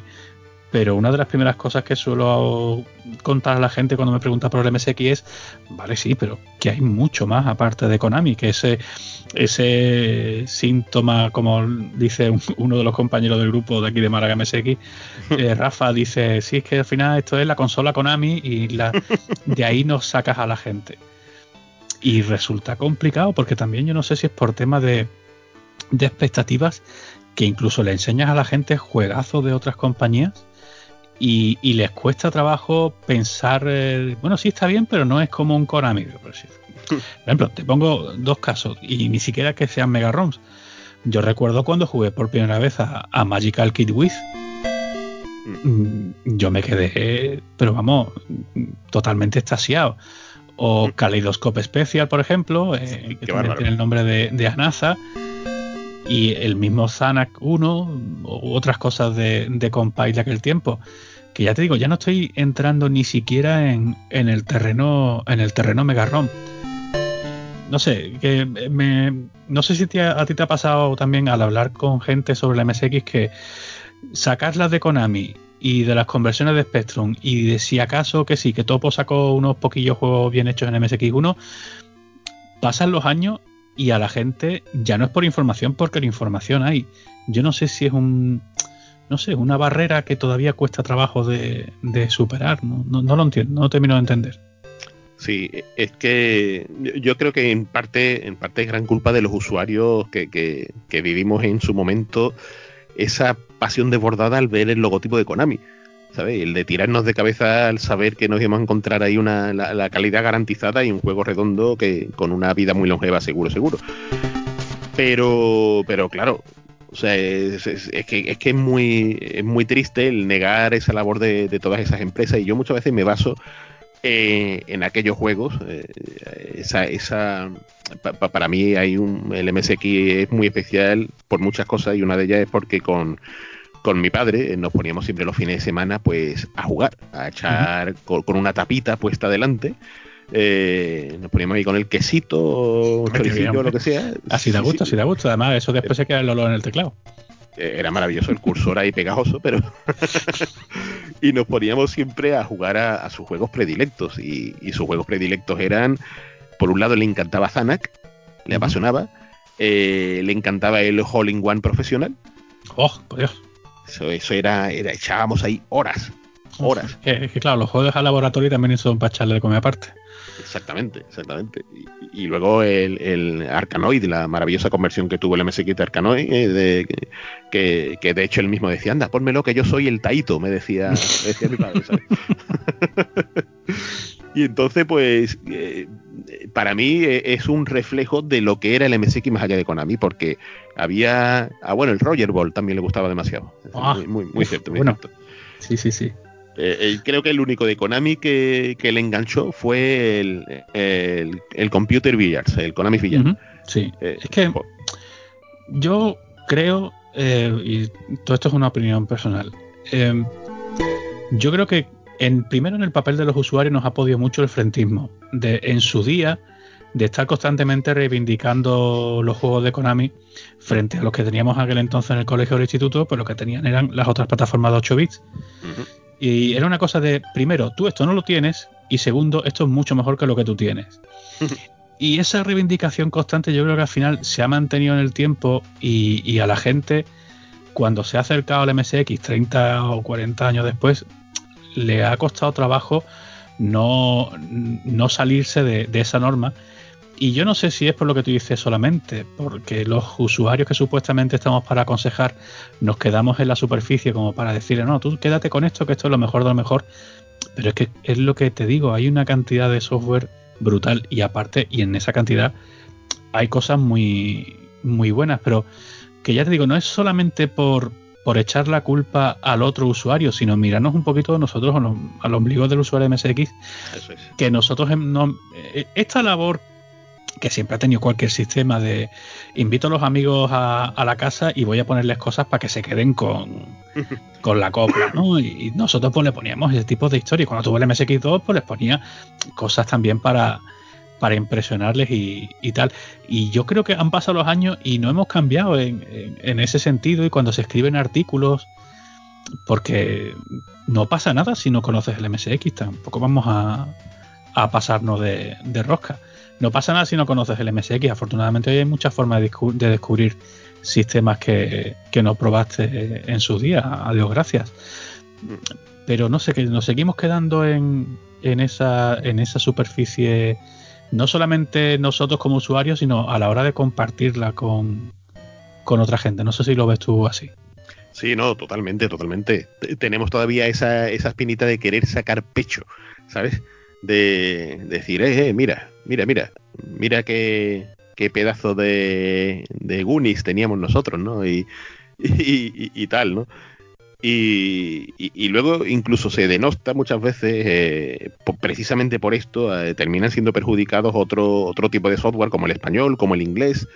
pero una de las primeras cosas que suelo contar a la gente cuando me pregunta por el MSX es, vale, sí, pero que hay mucho más aparte de Konami, que ese, ese síntoma, como dice uno de los compañeros del grupo de aquí de Málaga MSX, eh, *laughs* Rafa dice, sí, es que al final esto es la consola Konami y la, de ahí nos sacas a la gente. Y resulta complicado porque también yo no sé si es por tema de, de expectativas que incluso le enseñas a la gente juegazos de otras compañías y, les cuesta trabajo pensar, eh, bueno, sí está bien, pero no es como un Konami. *laughs* Por ejemplo, te pongo dos casos y ni siquiera que sean Mega ROMs. Yo recuerdo cuando jugué por primera vez a, Magical Kid With. Mm, yo me quedé, pero vamos, totalmente extasiado. O Kaleidoscope Special, por ejemplo, eh, que también tiene el nombre de, de Anasa y el mismo Zanac 1 u otras cosas de, de Compile de aquel tiempo. Que ya te digo, ya no estoy entrando ni siquiera en, en el terreno en el terreno Mega ROM. No sé, que me, no sé si a ti te ha pasado también al hablar con gente sobre la MSX que sacarlas de Konami y de las conversiones de Spectrum y de si acaso que sí, que Topo sacó unos poquillos juegos bien hechos en MSX1, pasan los años y a la gente ya no es por información porque la información hay. Yo no sé si es un no sé, una barrera que todavía cuesta trabajo de, superar, ¿no? No, lo entiendo, no termino de entender. Sí, es que yo creo que en parte, en parte es gran culpa de los usuarios que, que, que vivimos en su momento esa pasión desbordada al ver el logotipo de Konami. El de tirarnos de cabeza al saber que nos íbamos a encontrar ahí una, la, calidad garantizada y un juego redondo que con una vida muy longeva, seguro, seguro. Pero, pero claro, o sea, es, que, es que es muy, es muy triste el negar esa labor de, todas esas empresas y yo muchas veces me baso eh, en aquellos juegos. Eh, esa, esa para mí hay un, el MSX es muy especial por muchas cosas y una de ellas es porque con con mi padre eh, nos poníamos siempre los fines de semana pues a jugar, a echar con, una tapita puesta delante. Eh, nos poníamos ahí con el quesito, choricillo, lo que sea. Así da gusto, así da gusto. Además, eso después se queda el olor en el teclado. Eh, era maravilloso el cursor ahí pegajoso, pero. *laughs* y nos poníamos siempre a jugar a, sus juegos predilectos. Y, sus juegos predilectos eran: por un lado, le encantaba Zanak, le apasionaba. le encantaba el All in One profesional. ¡Oh, por Dios! Eso, era, era, echábamos ahí horas, horas. Es que, claro, los juegos al laboratorio también son para echarle de comer aparte. Exactamente, exactamente. Y, luego el, el, Arcanoid, la maravillosa conversión que tuvo el MSX de Arcanoid, eh, de, que, que, de hecho él mismo decía, anda, pónmelo que yo soy el Taito, me decía, decía mi padre, ¿sabes? *laughs* y entonces, pues, eh, para mí eh, es un reflejo de lo que era el MSX más allá de Konami, porque había. Ah, bueno, el Roger Ball también le gustaba demasiado. Ah, muy, muy, cierto, muy cierto. Sí, sí, sí. Eh, eh, creo que el único de Konami que, le enganchó fue el, el, Computer Billiards, el Konami Billiards. Sí, es que yo creo, y todo esto es una opinión personal, yo creo que en, primero en el papel de los usuarios nos ha podido mucho el frentismo. De, en su día, de estar constantemente reivindicando los juegos de Konami frente a los que teníamos aquel entonces en el colegio o el instituto, pues lo que tenían eran las otras plataformas de 8 bits. Y era una cosa de, primero, tú esto no lo tienes, y segundo, esto es mucho mejor que lo que tú tienes. *laughs* y esa reivindicación constante yo creo que al final se ha mantenido en el tiempo y, y a la gente, cuando se ha acercado al MSX 30 o 40 años después, le ha costado trabajo no, no salirse de, esa norma. Y yo no sé si es por lo que tú dices solamente, porque los usuarios que supuestamente estamos para aconsejar nos quedamos en la superficie como para decirle, no, tú quédate con esto, que esto es lo mejor de lo mejor. Pero es que es lo que te digo, hay una cantidad de software brutal y aparte, y en esa cantidad hay cosas muy, muy buenas, pero que ya te digo, no es solamente por, por echar la culpa al otro usuario, sino mirarnos un poquito nosotros al ombligo del usuario MSX, que nosotros no, eh, esta labor que siempre ha tenido cualquier sistema de invito a los amigos a, la casa y voy a ponerles cosas para que se queden con, *laughs* con la copla, ¿no? Y, nosotros pues le poníamos ese tipo de historia. Cuando tuve el MSX2, pues les ponía cosas también para, para impresionarles y, tal. Y yo creo que han pasado los años y no hemos cambiado en, ese sentido y cuando se escriben artículos porque no pasa nada si no conoces el MSX, tampoco vamos a, a pasarnos de, de, rosca. No pasa nada si no conoces el MSX, afortunadamente hoy hay muchas formas de, de descubrir sistemas que, que, no probaste en su día, a Dios gracias. Pero no sé, que nos seguimos quedando en, en, esa, en esa superficie, no solamente nosotros como usuarios, sino a la hora de compartirla con, con otra gente. No sé si lo ves tú así. Sí, no, totalmente, totalmente. Tenemos todavía esa, esa espinita de querer sacar pecho, ¿sabes? De, decir, eh, eh, mira, mira, mira, mira qué, qué pedazo de, de Goonies teníamos nosotros, ¿no? Y, *laughs* y, y, tal, ¿no? Y, y, luego incluso se denosta muchas veces, eh, precisamente por esto, eh, terminan siendo perjudicados otro, otro tipo de software como el español, como el inglés,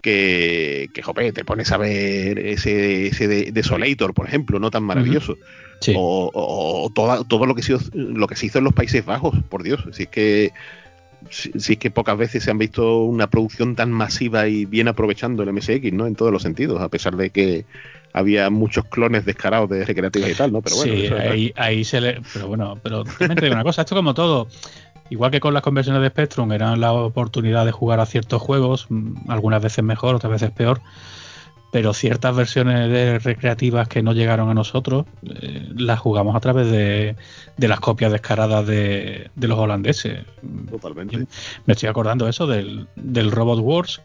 que, que jope, te pones a ver ese, ese de, Desolator, por ejemplo, no tan maravilloso. Sí. O, o, o toda, todo lo que, se, lo que se hizo en los Países Bajos, por Dios. Si es que si, si, es que pocas veces se han visto una producción tan masiva y bien aprovechando el MSX, ¿no? En todos los sentidos, a pesar de que había muchos clones descarados de recreativas y tal, ¿no? Pero bueno, sí, ahí, ahí, se le. Pero bueno, pero también te digo una cosa, esto como todo. Igual que con las conversiones de Spectrum, eran la oportunidad de jugar a ciertos juegos, mm, algunas veces mejor, otras veces peor, pero ciertas versiones de recreativas que no llegaron a nosotros eh, las jugamos a través de, de las copias descaradas de, de, los holandeses. Totalmente. Me estoy acordando eso del, del Robot Wars,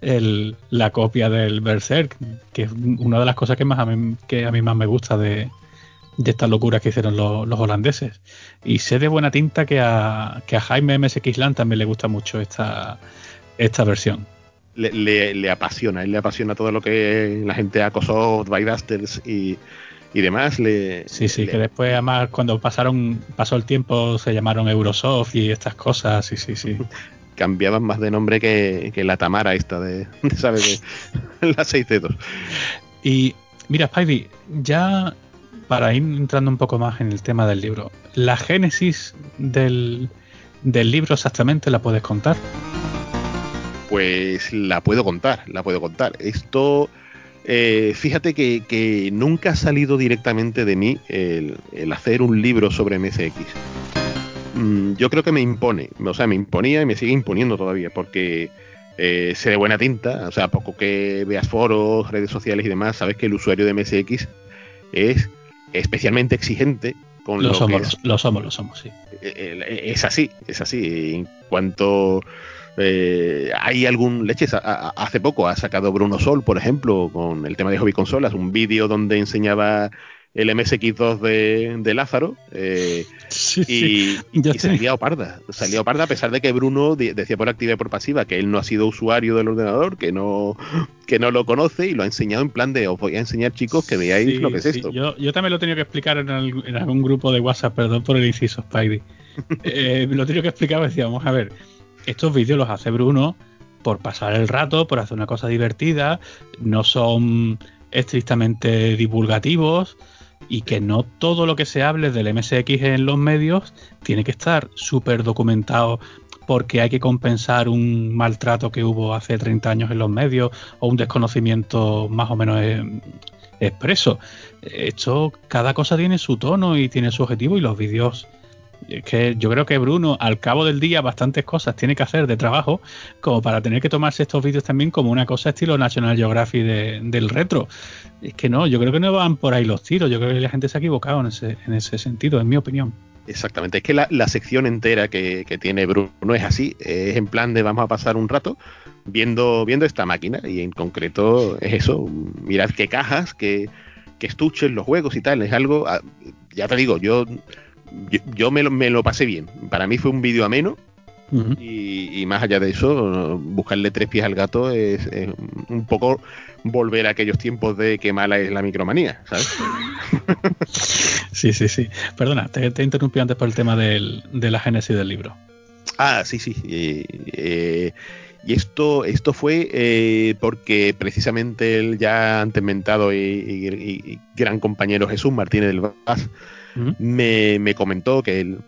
el, la copia del Berserk, que es una de las cosas que, más a, mí, que a mí más me gusta de, de estas locuras que hicieron los, los, holandeses. Y sé de buena tinta que a, que a Jaime MSX Land también le gusta mucho esta, esta versión. Le, le, le, apasiona, él le apasiona todo lo que la gente acosó, Bysters y, y demás. Le, sí, sí, le, que después además cuando pasaron, pasó el tiempo se llamaron Eurosoft y estas cosas, sí, sí, sí. *laughs* Cambiaban más de nombre que, que la Tamara esta de, *laughs* ¿sabes? De *laughs* las seis dedos. Y mira, Spidey, ya para ir entrando un poco más en el tema del libro, la génesis del, del libro exactamente la puedes contar. Pues la puedo contar, la puedo contar. Esto, eh, fíjate que, que, nunca ha salido directamente de mí el, el hacer un libro sobre MSX. Mm, yo creo que me impone, o sea, me imponía y me sigue imponiendo todavía, porque eh, sé de buena tinta, o sea, poco que veas foros, redes sociales y demás, sabes que el usuario de MSX es especialmente exigente con lo, lo somos, que es, lo somos, lo somos, sí. Es así, es así. En cuanto eh, hay algún leches, a, a, hace poco ha sacado Bruno Sol, por ejemplo, con el tema de hobby consolas, un vídeo donde enseñaba el MSX2 de, de Lázaro eh, sí, y, sí. y *laughs* salía Oparda. Salía Oparda a pesar de que Bruno decía por activa y por pasiva que él no ha sido usuario del ordenador, que no, que no lo conoce y lo ha enseñado en plan de os voy a enseñar chicos que veáis sí, lo que es esto. Yo, yo, también lo he tenido que explicar en, el, en, algún grupo de WhatsApp, perdón por el inciso, Spidey. *laughs* eh, lo he tenido que explicar, decía, vamos a ver, estos vídeos los hace Bruno por pasar el rato, por hacer una cosa divertida, no son estrictamente divulgativos y que no todo lo que se hable del MSX en los medios tiene que estar súper documentado porque hay que compensar un maltrato que hubo hace 30 años en los medios o un desconocimiento más o menos eh, expreso. Esto, cada cosa tiene su tono y tiene su objetivo y los vídeos es que yo creo que Bruno, al cabo del día, bastantes cosas tiene que hacer de trabajo como para tener que tomarse estos vídeos también como una cosa estilo National Geographic de, del retro. Es que no, yo creo que no van por ahí los tiros. Yo creo que la gente se ha equivocado en ese, en ese sentido, en mi opinión. Exactamente, es que la, la sección entera que, que, tiene Bruno es así, es en plan de vamos a pasar un rato viendo, viendo esta máquina y en concreto es eso, mirad qué cajas, qué, qué estuches, los juegos y tal, es algo, ah, ya te digo, yo yo, yo me, lo, me, lo, pasé bien. Para mí fue un vídeo ameno. Uh -huh. y, y, más allá de eso, buscarle tres pies al gato es, es, un poco volver a aquellos tiempos de qué mala es la micromanía, ¿sabes? *laughs* sí, sí, sí. Perdona, te, te interrumpí antes por el tema del, de la génesis del libro. Ah, sí, sí. Eh, eh, y esto, esto fue eh, porque precisamente el ya antes mentado y, y, y, gran compañero Jesús Martínez del Vaz me, me, comentó que él,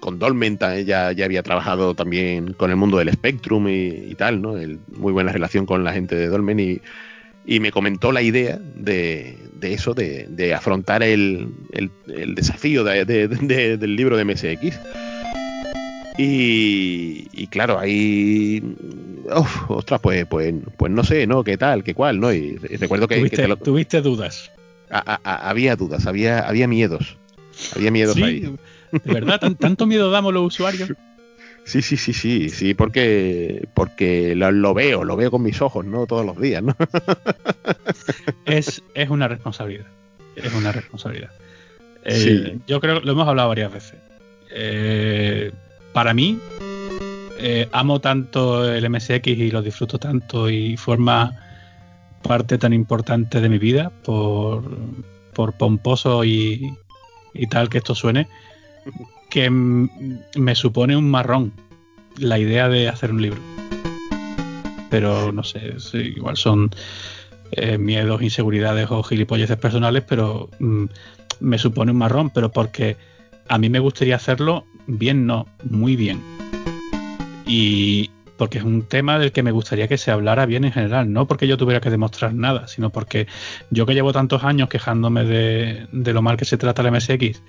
con Dolmen ya, ya, había trabajado también con el mundo del Spectrum y, y tal, ¿no? El, muy buena relación con la gente de Dolmen y, y me comentó la idea de, eso, de, afrontar el, desafío del libro de MSX. Y, claro, ahí. ostras, pues, pues, pues no sé, ¿no? ¿Qué tal? ¿Qué cuál? ¿no? Y, recuerdo que. ¿Tuviste, dudas? había dudas, había, había miedos. Había miedos ahí. ¿De verdad? ¿Tanto miedo damos los usuarios? Sí, sí, sí, sí, sí, porque, porque lo, veo, lo veo con mis ojos, ¿no? Todos los días, ¿no? *laughs* es, es una responsabilidad. Es una responsabilidad. Eh, yo creo que lo hemos hablado varias veces. Eh, para mí, eh, amo tanto el MSX y lo disfruto tanto y forma parte tan importante de mi vida por, por pomposo y, y tal que esto suene, que me supone un marrón la idea de hacer un libro. Pero no sé, igual son eh, miedos, inseguridades o gilipolleces personales, pero me supone un marrón, pero porque a mí me gustaría hacerlo bien, no, muy bien. Y porque es un tema del que me gustaría que se hablara bien en general, no porque yo tuviera que demostrar nada, sino porque yo que llevo tantos años quejándome de, lo mal que se trata el MSX,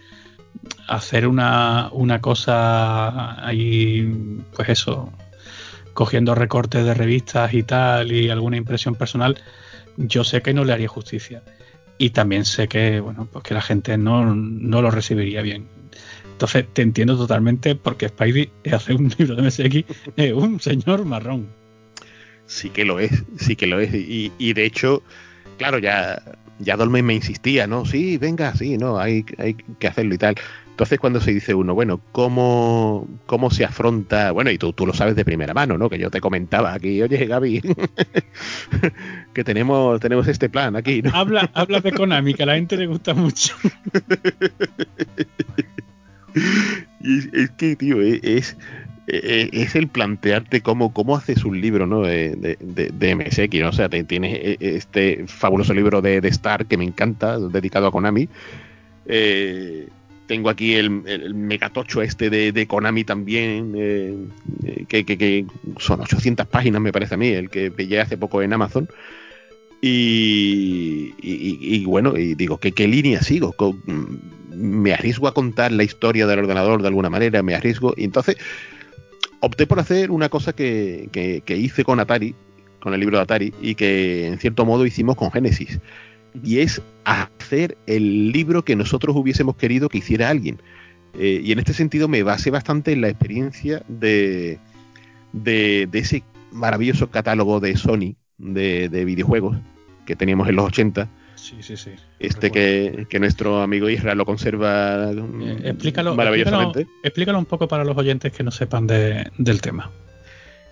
hacer una, una cosa ahí, pues eso, cogiendo recortes de revistas y tal, y alguna impresión personal, yo sé que no le haría justicia. Y también sé que, bueno, pues que la gente no, no lo recibiría bien. Entonces te entiendo totalmente porque Spidey hace un *laughs* libro de MSX es un señor marrón. Sí que lo es, sí que lo es. Y, y de hecho, claro, ya, ya Dolmen me insistía, ¿no? Sí, venga, sí, no, hay, hay que hacerlo y tal. Entonces cuando se dice uno, bueno, ¿cómo, cómo se afronta? Bueno, y tú, tú lo sabes de primera mano, ¿no? Que yo te comentaba aquí, oye Gaby, *laughs* que tenemos, tenemos este plan aquí, ¿no? Habla, habla de Konami, que a la gente le gusta mucho. *laughs* *laughs* y es, que, tío, e, es, e, e, es, el plantearte cómo, cómo haces un libro ¿no? de, de, MSX. ¿no? O sea, tienes este fabuloso libro de, Star que me encanta, dedicado a Konami. Eh, tengo aquí el, el, megatocho este de, Konami también, eh, que, que, son 800 páginas, me parece a mí, el que pillé hace poco en Amazon. Y, bueno, y digo, ¿qué, qué línea sigo? ¿Me arriesgo a contar la historia del ordenador de alguna manera? ¿Me arriesgo? Y entonces opté por hacer una cosa que, que, hice con Atari, con el libro de Atari, y que en cierto modo hicimos con Genesis. Y es hacer el libro que nosotros hubiésemos querido que hiciera alguien. Eh, y en este sentido me basé bastante en la experiencia de, de, de ese maravilloso catálogo de Sony de, videojuegos que teníamos en los 80. Sí, sí, sí. Este que, nuestro amigo Israel lo conserva eh, explícalo, maravillosamente. Explícalo, un poco para los oyentes que no sepan del tema.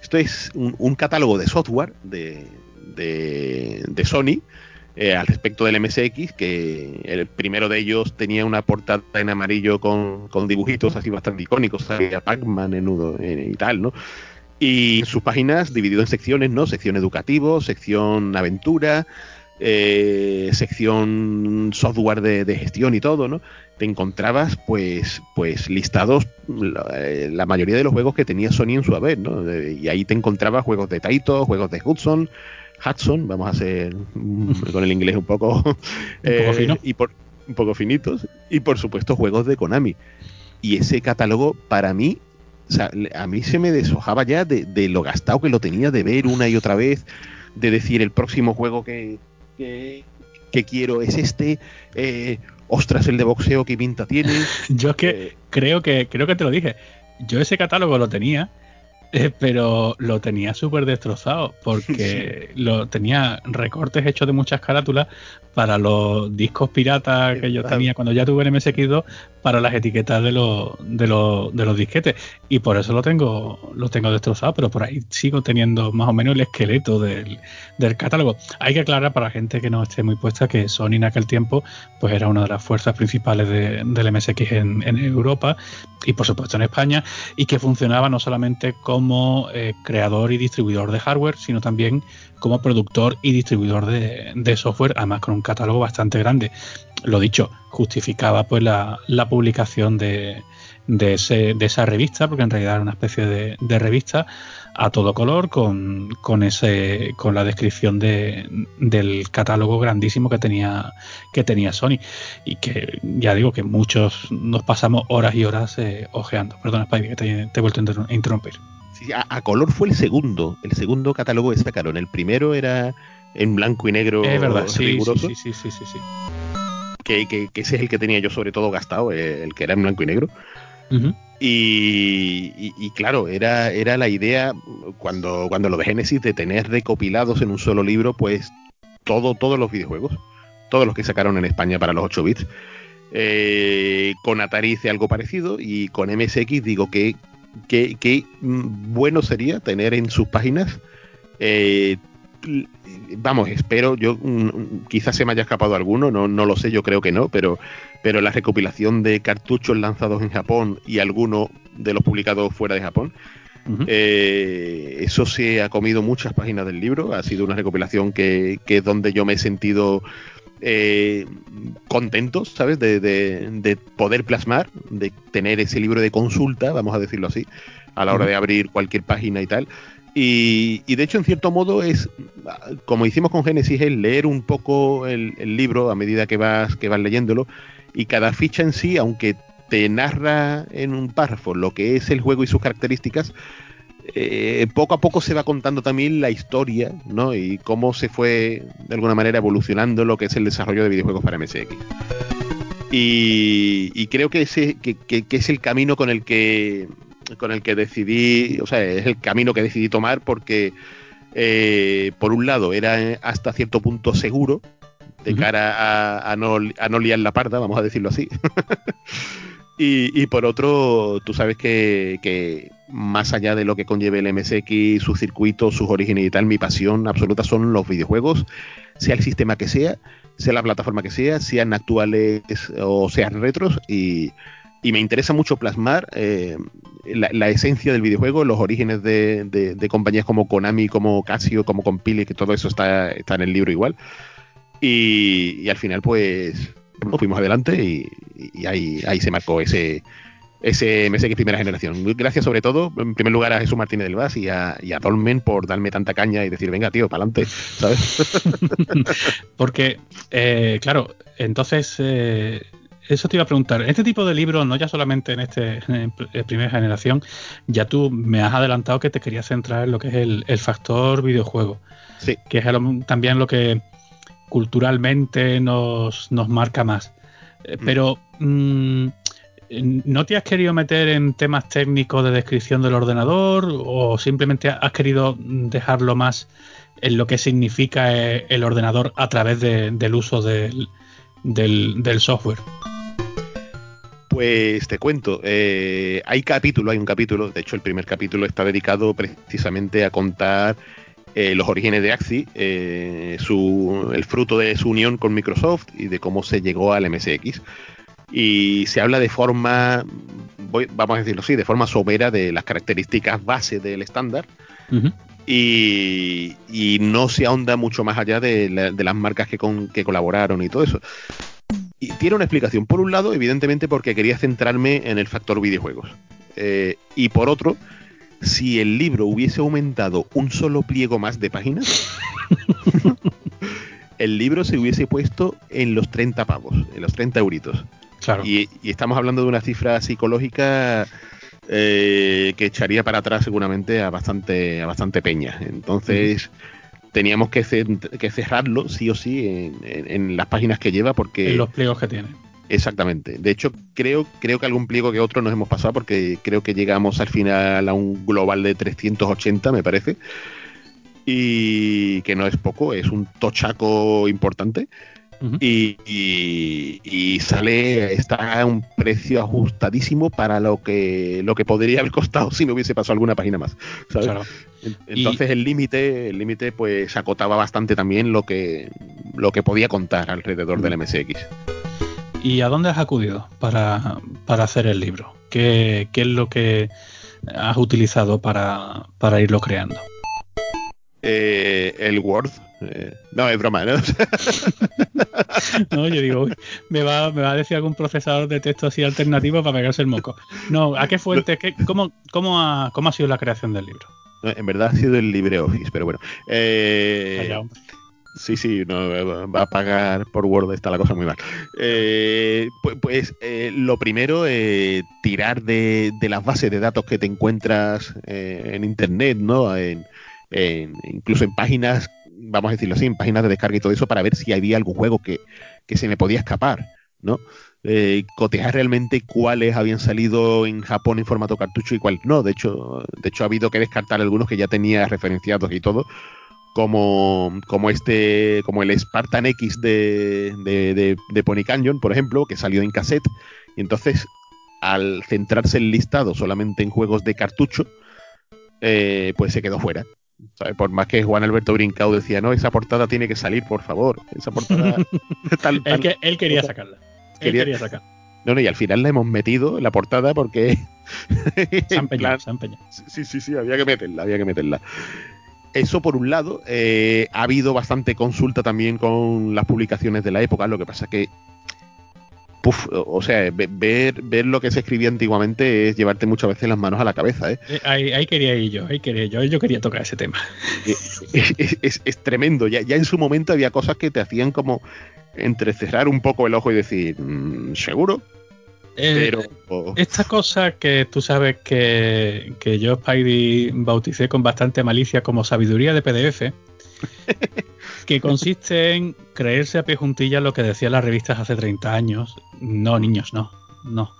Esto es un, catálogo de software de, de, Sony eh, al respecto del MSX, que el primero de ellos tenía una portada en amarillo con, con dibujitos así bastante icónicos, había Pac-Man en y tal, ¿no? Y sus páginas dividido en secciones, ¿no? Sección educativo, sección aventura, eh, sección software de, gestión y todo, ¿no? Te encontrabas, pues, pues listados eh, la, mayoría de los juegos que tenía Sony en su haber, ¿no? y ahí te encontrabas juegos de Taito, juegos de Hudson, Hudson, vamos a hacer *laughs* con el inglés un poco, eh, y por, un poco finitos, y por supuesto juegos de Konami. Y ese catálogo para mí o sea, a mí se me deshojaba ya de, lo gastado que lo tenía de ver una y otra vez, de decir el próximo juego que, que, quiero es este, eh, ostras, el de boxeo que pinta tiene. *laughs* Yo es que eh, creo que creo que te lo dije. Yo ese catálogo lo tenía eh, pero lo tenía súper destrozado porque *laughs* lo tenía recortes hechos de muchas carátulas para los discos piratas que yo tenía cuando ya tuve el MSX2 para las etiquetas de, los de, los de los disquetes. Y por eso lo tengo lo tengo destrozado pero por ahí sigo teniendo más o menos el esqueleto del, catálogo. Hay que aclarar para la gente que no esté muy puesta que Sony en aquel tiempo pues era una de las fuerzas principales del MSX en, en Europa y por supuesto en España y que funcionaba no solamente con como eh, creador y distribuidor de hardware, sino también como productor y distribuidor de, software, además con un catálogo bastante grande. lo dicho, justificaba pues la, publicación de, de, ese, de, esa revista, porque en realidad era una especie de, de revista a todo color con, con, ese con la descripción de, del catálogo grandísimo que tenía que tenía Sony. Y que ya digo que muchos nos pasamos horas y horas eh, ojeando. Perdona Spidey que te, he vuelto a interrumpir sí, a, color fue el segundo el segundo catálogo que sacaron. El primero era en blanco y negro es verdad sí sí, sí, sí, sí, Que, que, ese es el que tenía yo sobre todo gastado eh, el que era en blanco y negro. Y, claro, era, era la idea cuando, cuando lo de Genesis de tener recopilados en un solo libro, pues todo, todos los videojuegos, todos los que sacaron en España para los 8 bits. Eh, con Atari hice algo parecido y con MSX digo que, que, mm, bueno sería tener en sus páginas. Eh, vamos, espero, yo mm, quizás se me haya escapado alguno, no, no lo sé, yo creo que no, pero, pero la recopilación de cartuchos lanzados en Japón y alguno de los publicados fuera de Japón, eh, eso se ha comido muchas páginas del libro, ha sido una recopilación que, que es donde yo me he sentido eh, contento, ¿sabes? De, de, poder plasmar, de tener ese libro de consulta, vamos a decirlo así, a la hora de abrir cualquier página y tal. Y, de hecho, en cierto modo, es como hicimos con Génesis, es leer un poco el, libro a medida que vas, que vas leyéndolo. Y cada ficha en sí, aunque te narra en un párrafo lo que es el juego y sus características, eh, poco a poco se va contando también la historia, ¿no? Y cómo se fue de alguna manera evolucionando lo que es el desarrollo de videojuegos para MSX. Y, creo que, ese, que, es el camino con el que con el que decidí, o sea, es el camino que decidí tomar porque, eh, por un lado, era hasta cierto punto seguro de cara a, no, a no liar la parda, vamos a decirlo así. *laughs* y, por otro, tú sabes que, más allá de lo que conlleve el MSX, sus circuitos, sus orígenes y tal, mi pasión absoluta son los videojuegos, sea el sistema que sea, sea la plataforma que sea, sean actuales o sean retros, y, me interesa mucho plasmar eh, la, esencia del videojuego, los orígenes de, compañías como Konami, como Casio, como Compile, que todo eso está en el libro igual. Y, al final, pues, nos fuimos adelante y, ahí, ahí se marcó ese, ese MSX primera generación. Gracias sobre todo, en primer lugar, a Jesús Martínez del Vaz y a, y a Dolmen por darme tanta caña y decir, venga, tío, para adelante, ¿sabes? *laughs* Porque, eh, claro, entonces eh, eso te iba a preguntar. Este tipo de libros, no ya solamente en este primera generación, ya tú me has adelantado que te querías centrar en lo que es el, factor videojuego. Sí. Que es también lo que culturalmente nos, marca más. Eh, mm. Pero, mm, ¿no te has querido meter en temas técnicos de descripción del ordenador o simplemente has querido dejarlo más en lo que significa eh, el ordenador a través del uso del, del software? Pues te cuento, eh, hay capítulo, hay un capítulo, de hecho el primer capítulo está dedicado precisamente a contar eh, los orígenes de Axi, eh, el fruto de su unión con Microsoft y de cómo se llegó al MSX. Y se habla de forma, vamos a decirlo así, de forma sobera de las características base del estándar. y, no se ahonda mucho más allá de, las marcas que, que colaboraron y todo eso. Y tiene una explicación. Por un lado, evidentemente, porque quería centrarme en el factor videojuegos. Eh, y por otro, si el libro hubiese aumentado un solo pliego más de páginas, *laughs* el libro se hubiese puesto en los 30 pavos, en los 30 euritos. Claro. Y, estamos hablando de una cifra psicológica eh, que echaría para atrás seguramente a bastante, a bastante peña. Entonces teníamos que, cerrarlo sí o sí en, las páginas que lleva porque... En los pliegos que tiene. Exactamente. De hecho, creo, creo que algún pliego que otro nos hemos pasado porque creo que llegamos al final a un global de 380, me parece. Y que no es poco, es un tochaco importante y, sale, está a un precio ajustadísimo para lo que, lo que podría haber costado si no hubiese pasado alguna página más. Entonces el límite, el límite pues acotaba bastante también lo que, lo que podía contar alrededor del MSX. ¿Y a dónde has acudido para, hacer el libro? ¿Qué, es lo que has utilizado para, irlo creando? Eh, el Word, Eh, no, es broma, ¿no? *laughs* no, yo digo, me, va, a decir algún procesador de texto así alternativo para pegarse el moco. No, ¿a qué fuente? Qué, cómo, cómo, ha, ¿Cómo ha sido la creación del libro? en verdad ha sido el LibreOffice, pero bueno. Eh, sí, sí, no, va a pagar por Word, está la cosa muy mal. Eh, pues, pues eh, lo primero, tirar de, las bases de datos que te encuentras en Internet, ¿no? En, incluso en páginas, vamos a decirlo así, en páginas de descarga y todo eso, para ver si había algún juego que, que se me podía escapar, ¿no? eh, cotejar realmente cuáles habían salido en Japón en formato cartucho y cuáles no. De hecho, de hecho ha habido que descartar algunos que ya tenía referenciados y todo, como, como este, como el Spartan X de, de, de, Pony Canyon, por ejemplo, que salió en cassette. Y entonces, al centrarse el listado solamente en juegos de cartucho, eh, pues se quedó fuera. Por más que Juan Alberto Brincao decía, no, esa portada tiene que salir, por favor. Esa portada. *laughs* él quería sacarla quería, sacar. No, no, y al final la hemos metido en la portada porque. se han *laughs* Sí, sí, sí, había que meterla, había que meterla. Eso por un lado, eh, ha habido bastante consulta también con las publicaciones de la época, lo que pasa que Puf, o sea, ver, ver lo que se escribía antiguamente es llevarte muchas veces las manos a la cabeza. ¿eh? eh ahí, quería ir yo, ahí quería yo, yo quería tocar ese tema. Es, tremendo, ya, ya, en su momento había cosas que te hacían como entrecerrar un poco el ojo y decir, mm, ¿seguro? Eh, Pero... Esta cosa que tú sabes que, que yo, Spidey, bauticé con bastante malicia como sabiduría de PDF, *laughs* que consiste en creerse a pie juntilla lo que decían las revistas hace 30 años. No, niños, no, no.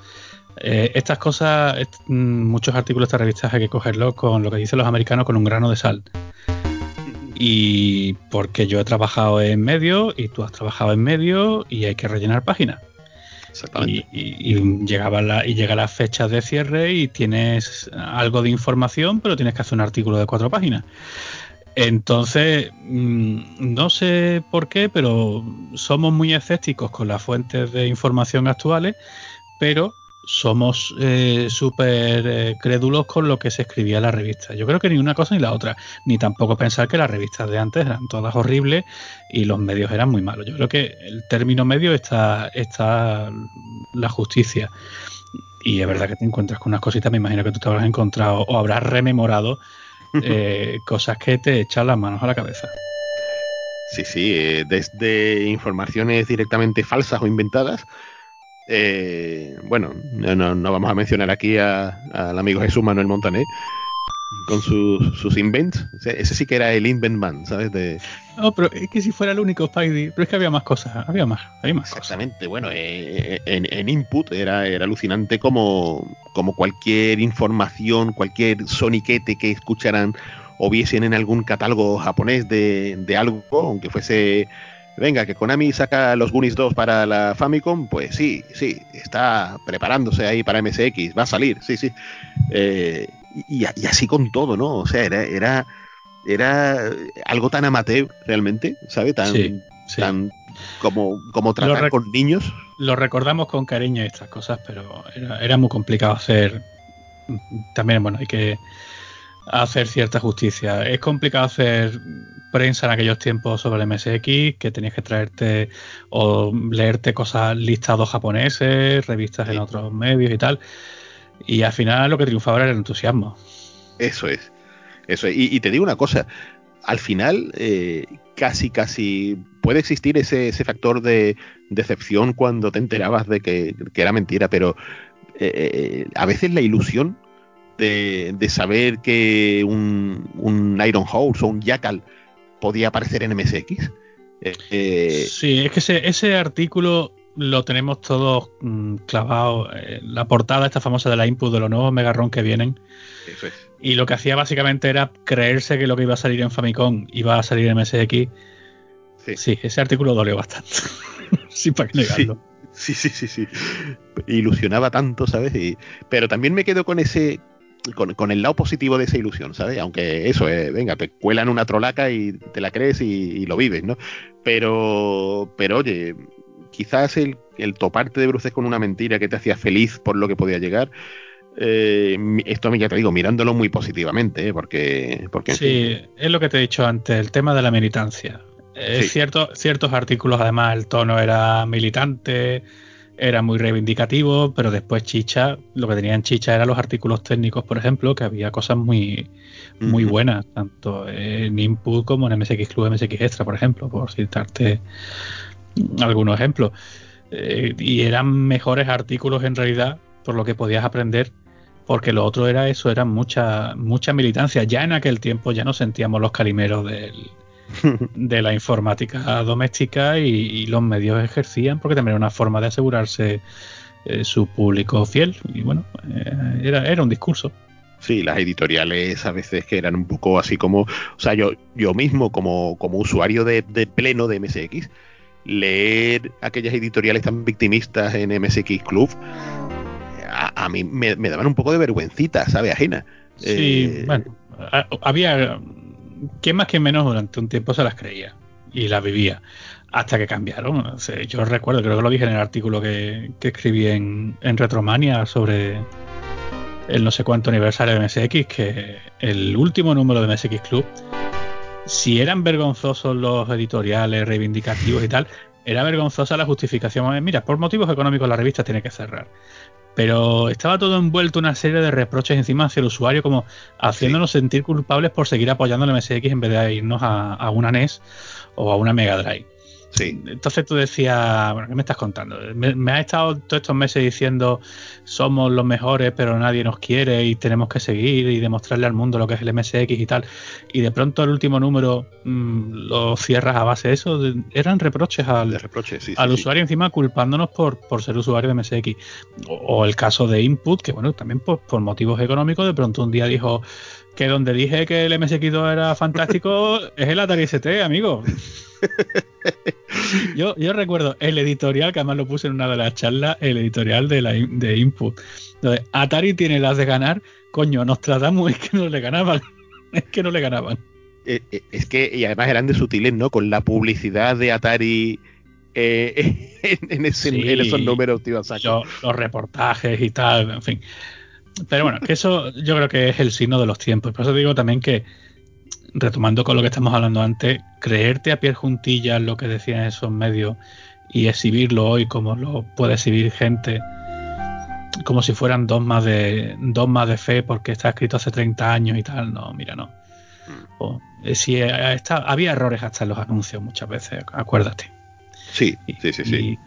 Eh, estas cosas, mm, muchos artículos de estas revistas hay que cogerlo con lo que dicen los americanos con un grano de sal y porque yo he trabajado en medio y tú has trabajado en medio y hay que rellenar páginas. Y, la, y llega la fecha de cierre y tienes algo de información, pero tienes que hacer un artículo de cuatro páginas. Entonces, mm, no sé por qué, pero somos muy escépticos con las fuentes de información actuales, pero somos eh, súper eh, crédulos con lo que se escribía en la revista. Yo creo que ni una cosa ni la otra, ni tampoco pensar que las revistas de antes eran todas horribles y los medios eran muy malos. Yo creo que el término medio está, está la justicia. Y es verdad que te encuentras con unas cositas, me imagino que tú te habrás encontrado o habrás rememorado *laughs* eh, cosas que te echan las manos a la cabeza. Sí, sí, desde informaciones directamente falsas o inventadas eh, bueno, no, vamos a mencionar aquí al amigo Jesús Manuel Montané con sus, sus invents. Ese, sí que era el invent man, ¿sabes? De... No, pero es que si fuera el único Spidey, pero es que había más cosas, había más, había más Exactamente, bueno, eh, en, input era, era alucinante como, como cualquier información, cualquier soniquete que escucharan o viesen en algún catálogo japonés de, de algo, aunque fuese venga, que Konami saca los Goonies 2 para la Famicom, pues sí, sí, está preparándose ahí para MSX, va a salir, sí, sí. Eh, y, así con todo, ¿no? O sea, era, era, era algo tan amateur realmente, ¿sabe? Tan, tan como, como tratar con niños. Lo recordamos con cariño estas cosas, pero era, era muy complicado hacer. También, bueno, hay que hacer cierta justicia. Es complicado hacer prensa en aquellos tiempos sobre el MSX, que tenías que traerte o leerte cosas listados japoneses, revistas en otros medios y tal. Y al final lo que triunfaba era el entusiasmo. Eso es. Eso Y, te digo una cosa, al final eh, casi, casi puede existir ese, ese, factor de decepción cuando te enterabas de que, era mentira, pero eh, eh, a veces la ilusión de, saber que un, un, Iron Horse o un Jackal podía aparecer en MSX. Eh, eh, sí, es que ese, ese artículo lo tenemos todos mm, clavado. Eh, la portada esta famosa de la input de los nuevos Megarron que vienen. Y lo que hacía básicamente era creerse que lo que iba a salir en Famicom iba a salir en MSX. Sí, ese artículo dolió bastante. *laughs* sí, para que negarlo. Sí, sí, sí, sí, Ilusionaba tanto, ¿sabes? pero también me quedo con ese, con, el lado positivo de esa ilusión, ¿sabes? Aunque eso, es, venga, te cuelan una trolaca y te la crees y, lo vives, ¿no? Pero, pero oye, quizás el, el, toparte de bruces con una mentira que te hacía feliz por lo que podía llegar, eh, esto ya te digo, mirándolo muy positivamente, ¿eh? porque, porque... Sí, es lo que te he dicho antes, el tema de la militancia. Eh, cierto, ciertos artículos, además, el tono era militante, era muy reivindicativo, pero después Chicha, lo que tenían Chicha eran los artículos técnicos, por ejemplo, que había cosas muy, muy buenas, tanto en Input como en MSX Club, MSX Extra, por ejemplo, por citarte algunos ejemplos. Eh, y eran mejores artículos en realidad, por lo que podías aprender, porque lo otro era eso, era mucha, mucha militancia. Ya en aquel tiempo ya no sentíamos los calimeros del, de la informática doméstica y, los medios ejercían porque también era una forma de asegurarse eh, su público fiel y bueno, eh, era, era un discurso. Sí, las editoriales a veces que eran un poco así como, o sea, yo, yo mismo como, como usuario de, pleno de MSX, leer aquellas editoriales tan victimistas en MSX Club, a, mí me, daban un poco de vergüencita, ¿sabe? Ajena. Sí, eh, bueno, había que más que menos durante un tiempo se las creía y las vivía hasta que cambiaron. yo recuerdo, creo que lo dije en el artículo que, escribí en, Retromania sobre el no sé cuánto aniversario de MSX, que el último número de MSX Club, si eran vergonzosos los editoriales reivindicativos y tal, era vergonzosa la justificación. Mira, por motivos económicos la revista tiene que cerrar pero estaba todo envuelto en una serie de reproches encima hacia el usuario, como haciéndonos sentir culpables por seguir apoyando el MSX en vez de irnos a, a una NES o a una Mega Drive. Sí. Entonces tú decías, bueno, ¿qué me estás contando? Me, has estado todos estos meses diciendo somos los mejores, pero nadie nos quiere y tenemos que seguir y demostrarle al mundo lo que es el MSX y tal. Y de pronto el último número mm, lo cierras a base de eso. eran reproches al, al usuario encima culpándonos por, por ser usuario de MSX. O, el caso de Input, que bueno, también por, por motivos económicos, de pronto un día dijo que donde dije que el MSX2 era fantástico *laughs* es el Atari ST, amigo. yo, yo recuerdo el editorial, que además lo puse en una de las charlas, el editorial de, la, de Input. Donde Atari tiene las de ganar, coño, nos tratamos, es que no le ganaban. *laughs* Es que no le ganaban. Eh, eh, es que, y además eran de sutiles, ¿no? Con la publicidad de Atari eh, *laughs* en, esos números, tío, los reportajes y tal, en fin. Pero bueno, que eso yo creo que es el signo de los tiempos. Por eso digo también que, retomando con lo que estamos hablando antes, creerte a pie juntillas lo que decían esos medios y exhibirlo hoy como lo puede exhibir gente como si fueran dogmas de dogmas de fe porque está escrito hace 30 años y tal no mira no. Mm. eh, si eh, había errores hasta en los anuncios muchas veces acuérdate. Sí sí sí sí.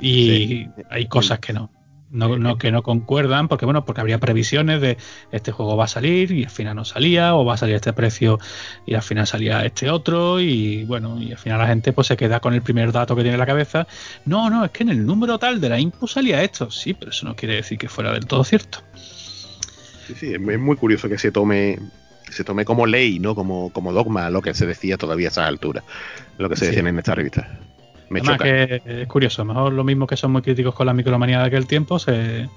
y, hay cosas que no no, no, que no concuerdan, porque bueno, porque habría previsiones de este juego va a salir y al final no salía, o va a salir este precio y al final salía este otro, y bueno, y al final la gente pues se queda con el primer dato que tiene en la cabeza. No, no, es que en el número tal de la input salía esto, sí, pero eso no quiere decir que fuera del todo cierto. Sí, sí, es muy curioso que se tome se tome como ley, ¿no? Como, como dogma lo que se decía todavía a esa altura, lo que se decía en esta revista. Además que es curioso, mejor lo mismo que son muy críticos con la micromanía de aquel tiempo, se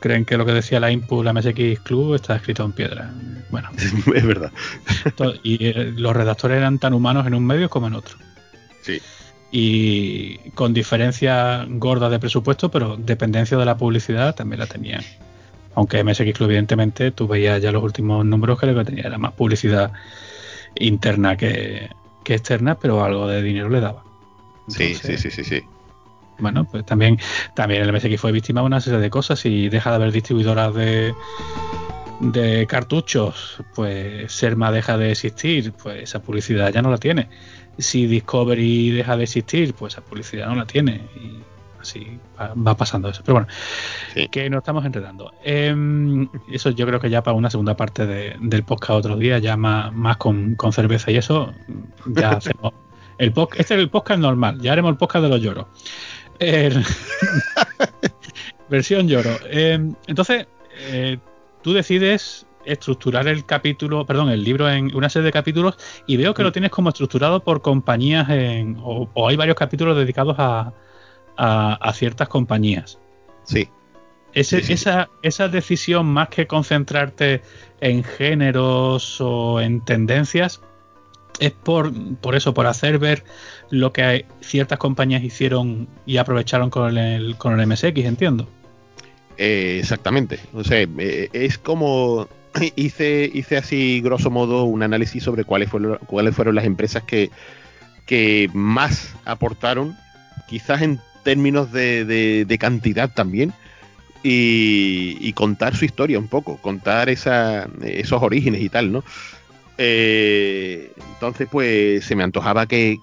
creen que lo que decía la Input, la MSX Club, está escrito en piedra. Bueno, *laughs* es verdad. y eh, los redactores eran tan humanos en un medio como en otro. Sí. Y con diferencia gorda de presupuesto, pero dependencia de la publicidad también la tenían. Aunque MSX Club, evidentemente, tú veías ya los últimos números que lo que tenía era más publicidad interna que, que externa, pero algo de dinero le daba sí, sí, sí, sí, sí. Bueno, pues también, también el MSX fue víctima de una serie de cosas y deja de haber distribuidoras de, de cartuchos, pues Serma deja de existir, pues esa publicidad ya no la tiene. Si Discovery deja de existir, pues esa publicidad no la tiene. Y así va, pasando eso. Pero bueno, que nos estamos enredando. Em, eso yo creo que ya para una segunda parte del podcast otro día, ya más, más con, con cerveza y eso, ya *laughs* hacemos este es el podcast normal, ya haremos el podcast de los lloros. *laughs* versión lloro. Em, entonces, eh, tú decides estructurar el capítulo, perdón, el libro en una serie de capítulos y veo que lo mm. tienes como estructurado por compañías o, hay varios capítulos dedicados a, ciertas compañías. Sí. Esa, esa decisión, más que concentrarte en géneros o en tendencias, es por, por eso, por hacer ver lo que ciertas compañías hicieron y aprovecharon con el, con el MSX, entiendo. Eh, exactamente. O sea, eh, es como *clears throat* hice, hice así, grosso modo, un análisis sobre cuáles fueron, cuáles fueron las empresas que, que más aportaron, quizás en términos de, cantidad también, y, contar su historia un poco, contar esa, esos orígenes y tal, ¿no? Eh, entonces, pues se me antojaba que,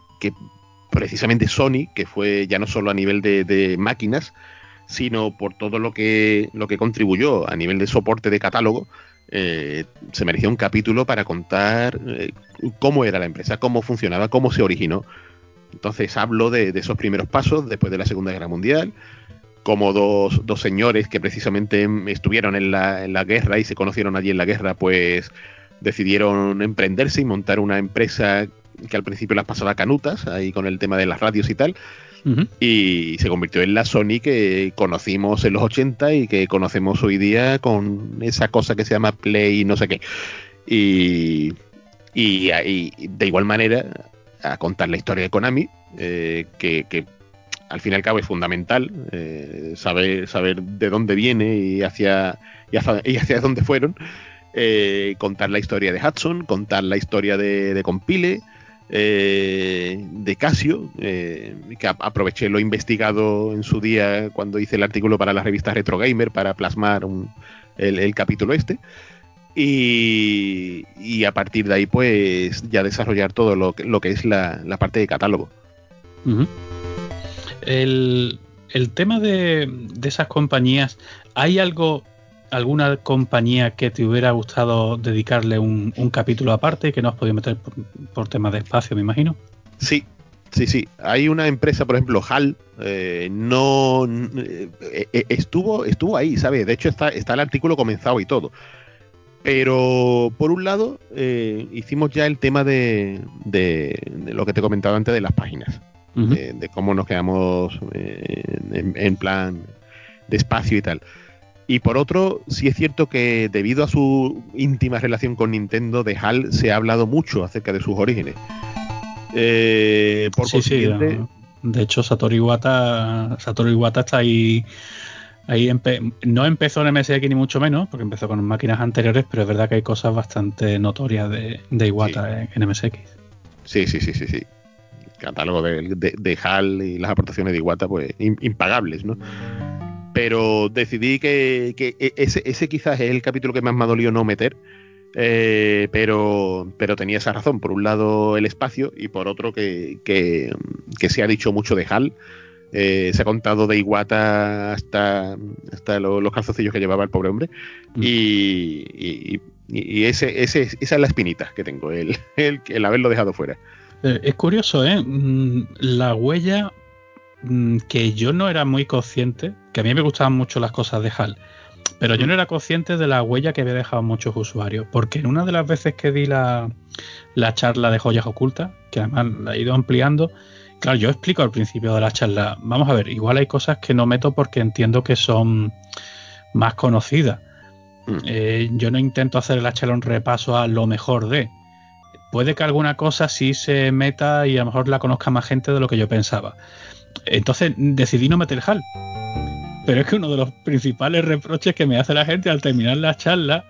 precisamente Sony, que fue ya no solo a nivel de, máquinas, sino por todo lo que, lo que contribuyó a nivel de soporte de catálogo, eh, se merecía un capítulo para contar eh, cómo era la empresa, cómo funcionaba, cómo se originó. Entonces hablo de, esos primeros pasos después de la Segunda Guerra Mundial, como dos, dos señores que precisamente estuvieron en la, en la, guerra y se conocieron allí en la guerra, pues decidieron emprenderse y montar una empresa que al principio las pasaba canutas, ahí con el tema de las radios y tal, y se convirtió en la Sony que conocimos en los 80 y que conocemos hoy día con esa cosa que se llama Play y no sé qué. Y, y, de igual manera a contar la historia de Konami, eh, que, al fin y al cabo es fundamental eh, saber, saber de dónde viene y hacia, y hacia, dónde fueron. Eh, contar la historia de Hudson, contar la historia de, Compile, eh, de Casio, eh, que aproveché lo investigado en su día cuando hice el artículo para la revista Retro Gamer para plasmar el, capítulo este. Y, a partir de ahí, pues ya desarrollar todo lo, que es la, parte de catálogo. el, tema de esas compañías, ¿hay algo alguna compañía que te hubiera gustado dedicarle un, capítulo aparte que no has podido meter por, temas de espacio, me imagino? Sí, sí, sí. Hay una empresa, por ejemplo, HAL, eh, no eh, eh, estuvo, estuvo ahí, ¿sabes? De hecho, está, está el artículo comenzado y todo. Pero por un lado, hicimos ya el tema de, lo que te comentaba antes de las páginas, de, cómo nos quedamos en plan de espacio y tal. Y por otro, sí es cierto que debido a su íntima relación con Nintendo, de HAL se ha hablado mucho acerca de sus orígenes. Eh, por sí, sí, de hecho, Satoru Iwata, Satoru Iwata está ahí. ahí no empezó en MSX ni mucho menos, porque empezó con máquinas anteriores, pero es verdad que hay cosas bastante notorias de, Iwata en, MSX. Sí, sí, sí, sí, sí. El catálogo de, de, HAL y las aportaciones de Iwata, pues impagables, ¿no? Pero decidí que, e, ese, ese, quizás es el capítulo que más me ha dolido no meter. Eh, pero, pero tenía esa razón. Por un lado, el espacio, y por otro, que, que, se ha dicho mucho de HAL. Eh, se ha contado de Iguata hasta, hasta los calzoncillos que llevaba el pobre hombre. Mm. Y, y, ese, ese, esa es la espinita que tengo, el, el, el haberlo dejado fuera. Eh, es curioso, ¿eh? Mm, la huella que yo no era muy consciente, que a mí me gustaban mucho las cosas de HAL, pero yo no era consciente de la huella que había dejado muchos usuarios, porque en una de las veces que di la, charla de joyas ocultas, que además la he ido ampliando, claro, yo explico al principio de la charla, vamos a ver, igual hay cosas que no meto porque entiendo que son más conocidas. Mm. Eh, yo no intento hacer la charla un repaso a lo mejor de. Puede que alguna cosa sí se meta y a lo mejor la conozca más gente de lo que yo pensaba. Entonces decidí no meter HAL. Pero es que uno de los principales reproches que me hace la gente al terminar la charla,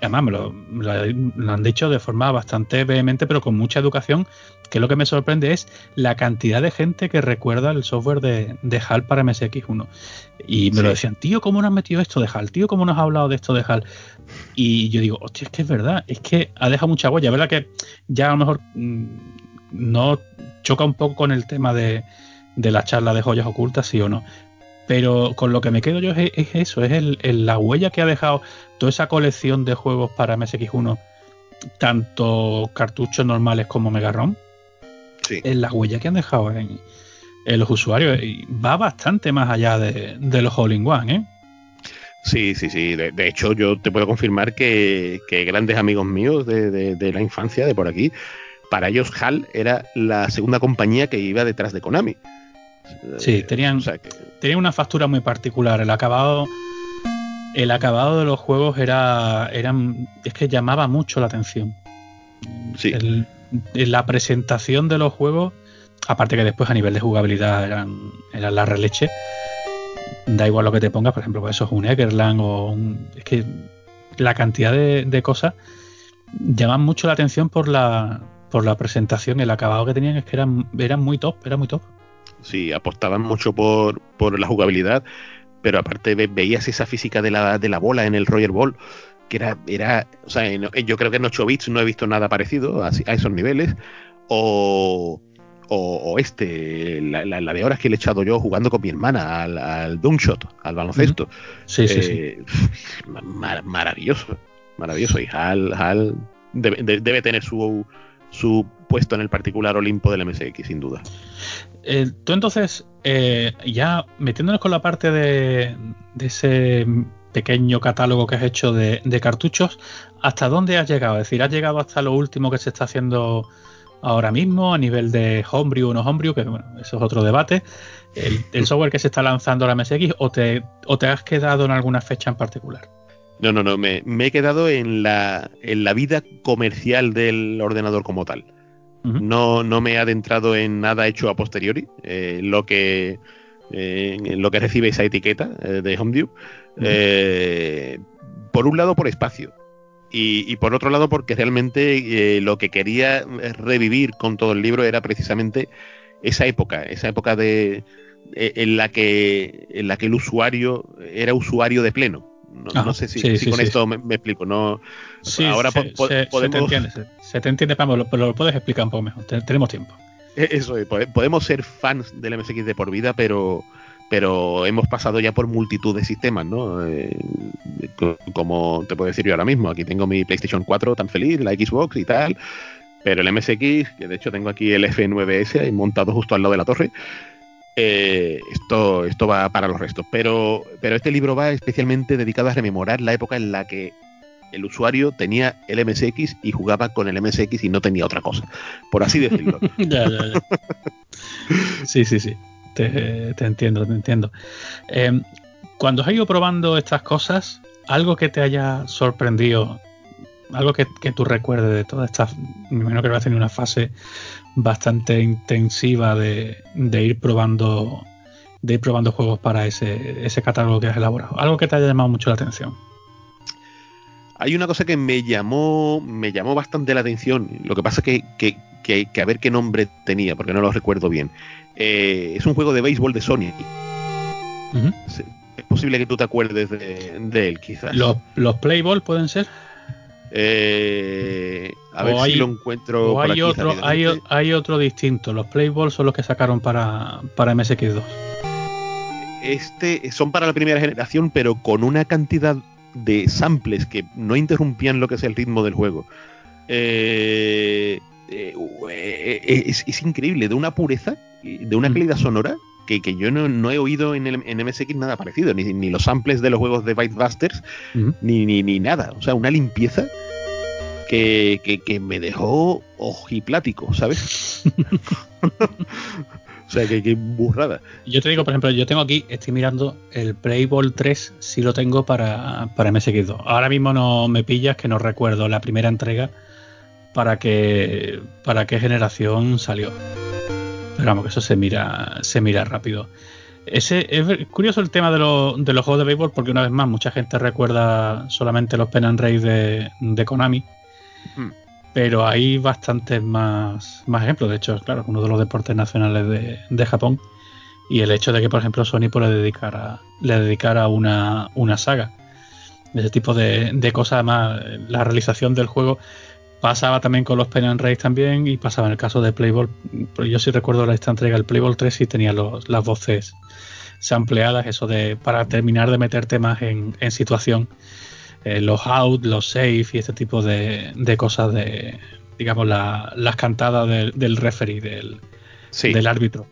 además me lo, han dicho de forma bastante vehemente, pero con mucha educación, que lo que me sorprende es la cantidad de gente que recuerda el software de, HAL para MSX1. Y me lo decían, tío, ¿cómo nos has metido esto de HAL? Tío, ¿cómo nos has hablado de esto de HAL? Y yo digo, hostia, es que es verdad, es que ha dejado mucha huella. ¿Verdad que ya a lo mejor mm, no choca un poco con el tema de de la charla de joyas ocultas, sí o no. Pero con lo que me quedo yo es, eso, es el, la huella que ha dejado toda esa colección de juegos para MSX1, tanto cartuchos normales como Mega ROM. Sí. Es la huella que han dejado en, los usuarios. Y va bastante más allá de, los All-in-One, ¿eh? Sí, sí, sí. De, hecho, yo te puedo confirmar que, grandes amigos míos de, de, la infancia, de por aquí, para ellos HAL era la segunda compañía que iba detrás de Konami. Sí, tenían, una factura muy particular. El acabado, el acabado de los juegos era, eran, es que llamaba mucho la atención. Sí. la presentación de los juegos, aparte que después a nivel de jugabilidad eran, eran la releche. Da igual lo que te pongas, por ejemplo, pues eso es un Eggerland o un, es que la cantidad de, de cosas llaman mucho la atención por la por la presentación, el acabado que tenían es que eran, eran muy top, era muy top. Sí, apostaban mucho por, por la jugabilidad, pero aparte veías esa física de la, de la bola en el Roger Ball, que era, era o sea, yo creo que en 8 bits no he visto nada parecido a, esos niveles, o, o, este, la, de horas que le he echado yo jugando con mi hermana al, al Shot, al baloncesto. Sí, sí, sí. Eh, maravilloso, maravilloso. Y Hal, Hal debe, tener su, su puesto en el particular Olimpo del MSX, sin duda. Eh, tú entonces, eh, ya metiéndonos con la parte de, ese pequeño catálogo que has hecho de, cartuchos, ¿hasta dónde has llegado? Es decir, ¿has llegado hasta lo último que se está haciendo ahora mismo a nivel de homebrew o no homebrew? Que bueno, eso es otro debate. El, software que se está lanzando la MSX o te, has quedado en alguna fecha en particular? No, no, no, me, he quedado en la, en la vida comercial del ordenador como tal no, no me he adentrado en nada hecho a posteriori, eh, lo que eh, lo que recibe esa etiqueta eh, de HomeView. por un lado por espacio. Y, por otro lado porque realmente lo que quería revivir con todo el libro era precisamente esa época, esa época de en la que en la que el usuario era usuario de pleno. No, sé si, con esto me, explico. No, ahora podemos... entiende, se, te entiende, pero lo, puedes explicar un poco mejor. tenemos tiempo. E, eso, podemos ser fans del MSX de por vida, pero hemos pasado ya por multitud de sistemas, ¿no? Eh, como te puedo decir yo ahora mismo, aquí tengo mi PlayStation 4 tan feliz, la Xbox y tal, pero el MSX, que de hecho tengo aquí el F9S montado justo al lado de la torre, eh, esto, va para los restos. Pero este libro va especialmente dedicado a rememorar la época en la que el usuario tenía el MSX y jugaba con el MSX y no tenía otra cosa, por así decirlo. *laughs* Sí, sí, sí. Te, entiendo, te entiendo. Eh, cuando has ido probando estas cosas, algo que te haya sorprendido, algo que, tú recuerdes de todas estas, me imagino que va a tener una fase bastante intensiva de, ir probando de ir probando juegos para ese, ese catálogo que has elaborado. Algo que te haya llamado mucho la atención. Hay una cosa que me llamó, me llamó bastante la atención. Lo que pasa es que, que, a ver qué nombre tenía, porque no lo recuerdo bien. Eh, es un juego de béisbol de Sony. Es posible que tú te acuerdes de, él, quizás. ¿Los, ¿Los Playball pueden ser? Eh, a ver si lo encuentro. hay, otro, hay, otro distinto. Los Playball son los que sacaron para, para MSX2. Este son para la primera generación, pero con una cantidad de samples que no interrumpían lo que es el ritmo del juego. Eh, eh, es, increíble, de una pureza, de una mm. calidad sonora que, yo no, he oído en, el, en MSX nada parecido, ni, los samples de los juegos de Bytebusters, mm. ni, ni, ni, nada. O sea, una limpieza que, me dejó ojiplático, ¿sabes? *laughs* o sea, que, burrada. Yo te digo, por ejemplo, yo tengo aquí, estoy mirando el Playball 3, si lo tengo para, para MSX2. Ahora mismo no me pillas que no recuerdo la primera entrega para qué, para qué generación salió. Pero vamos, que eso se mira, se mira rápido. Ese, es curioso el tema de, de, los juegos de béisbol porque una vez más mucha gente recuerda solamente los pen and race de, de Konami Hmm. Pero hay bastantes más, más ejemplos. De hecho, claro, uno de los deportes nacionales de, Japón. Y el hecho de que, por ejemplo, Sony pues, le dedicara, le dedicara una, una saga. Ese tipo de, cosas, más la realización del juego pasaba también con los Pen and Race también y pasaba en el caso de Playboy. Yo sí recuerdo esta entrega, el Playboy 3 sí tenía las voces sampleadas, eso de para terminar de meterte más en, en situación eh, los out, los safe y este tipo de, cosas de, digamos, las cantadas del referee, del, del árbitro.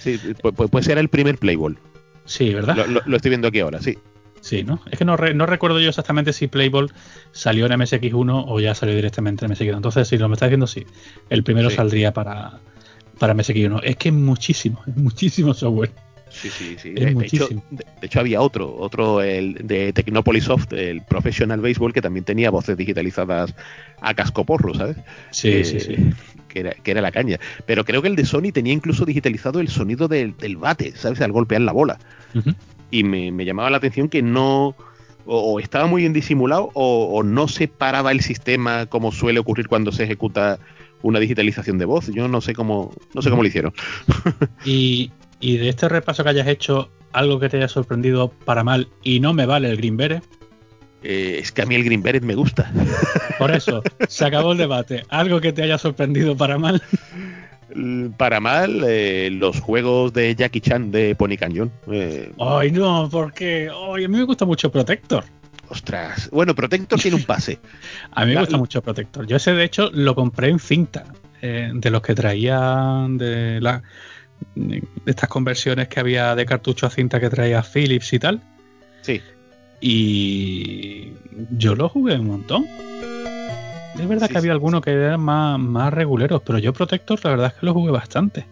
Sí, puede ser el primer Playball. Sí, ¿verdad? Lo, estoy viendo aquí ahora, sí. Sí, ¿no? Es que no, recuerdo yo exactamente si Playball salió en MSX1 o ya salió directamente en MSX2. Entonces, si lo me está diciendo, sí. El primero saldría para, para MSX1. Es que es muchísimo, es muchísimo software. Sí, sí, sí. De, hecho, había otro, otro el de Technopolis Soft, el Professional Baseball, que también tenía voces digitalizadas a cascoporro, ¿sabes? Sí, sí, sí. Que era, que era, la caña. Pero creo que el de Sony tenía incluso digitalizado el sonido del, bate, ¿sabes? Al golpear la bola. Y me, llamaba la atención que no. O, estaba muy bien disimulado o, o no se paraba el sistema como suele ocurrir cuando se ejecuta una digitalización de voz. Yo no sé cómo, no sé cómo lo hicieron. y, y de este repaso que hayas hecho, algo que te haya sorprendido para mal y no me vale el Green Beret. Eh, es que a mí el Green Beret me gusta. *laughs* Por eso, se acabó el debate. ¿Algo que te haya sorprendido para mal? Para mal, eh, los juegos de Jackie Chan de Pony Canyon. Eh, Ay, no, porque a mí me gusta mucho Protector. Ostras, bueno, Protector tiene un pase. *laughs* a mí me gusta mucho Protector. Yo ese, de hecho, lo compré en cinta, de los que traían de, la, estas conversiones que había de cartucho a cinta que traía Philips y tal. Sí. Y yo lo jugué un montón. Es verdad que había algunos que eran más, más reguleros, pero yo Protector la verdad es que lo jugué bastante.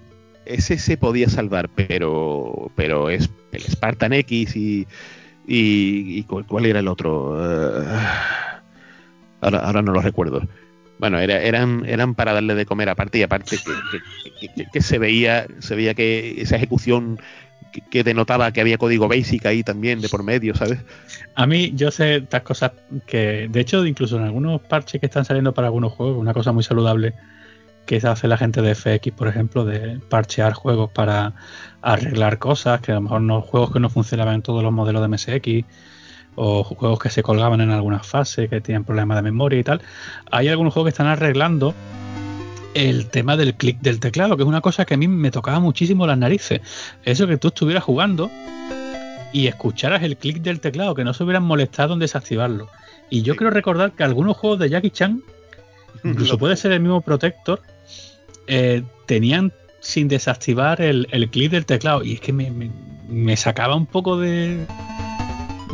Ese se podía salvar, pero pero es el Spartan X y, y, ¿cuál era el otro? Eh, ahora, ahora no lo recuerdo. Bueno, era, eran, eran para darle de comer aparte y aparte que, se veía se veía que esa ejecución que, denotaba que había código basic ahí también de por medio, ¿sabes? A mí yo sé estas cosas que, de hecho, incluso en algunos parches que están saliendo para algunos juegos, una cosa muy saludable que se hace la gente de FX, por ejemplo, de parchear juegos para arreglar cosas, que a lo mejor no juegos que no funcionaban en todos los modelos de MSX o juegos que se colgaban en alguna fase, que tienen problemas de memoria y tal. Hay algunos juegos que están arreglando el tema del clic del teclado, que es una cosa que a mí me tocaba muchísimo las narices. Eso que tú estuvieras jugando y escucharas el clic del teclado, que no se hubieran molestado en desactivarlo. Y yo quiero recordar que algunos juegos de Jackie Chan, incluso *laughs* puede ser el mismo Protector, eh, tenían sin desactivar el, clic del teclado. Y es que me sacaba un poco de,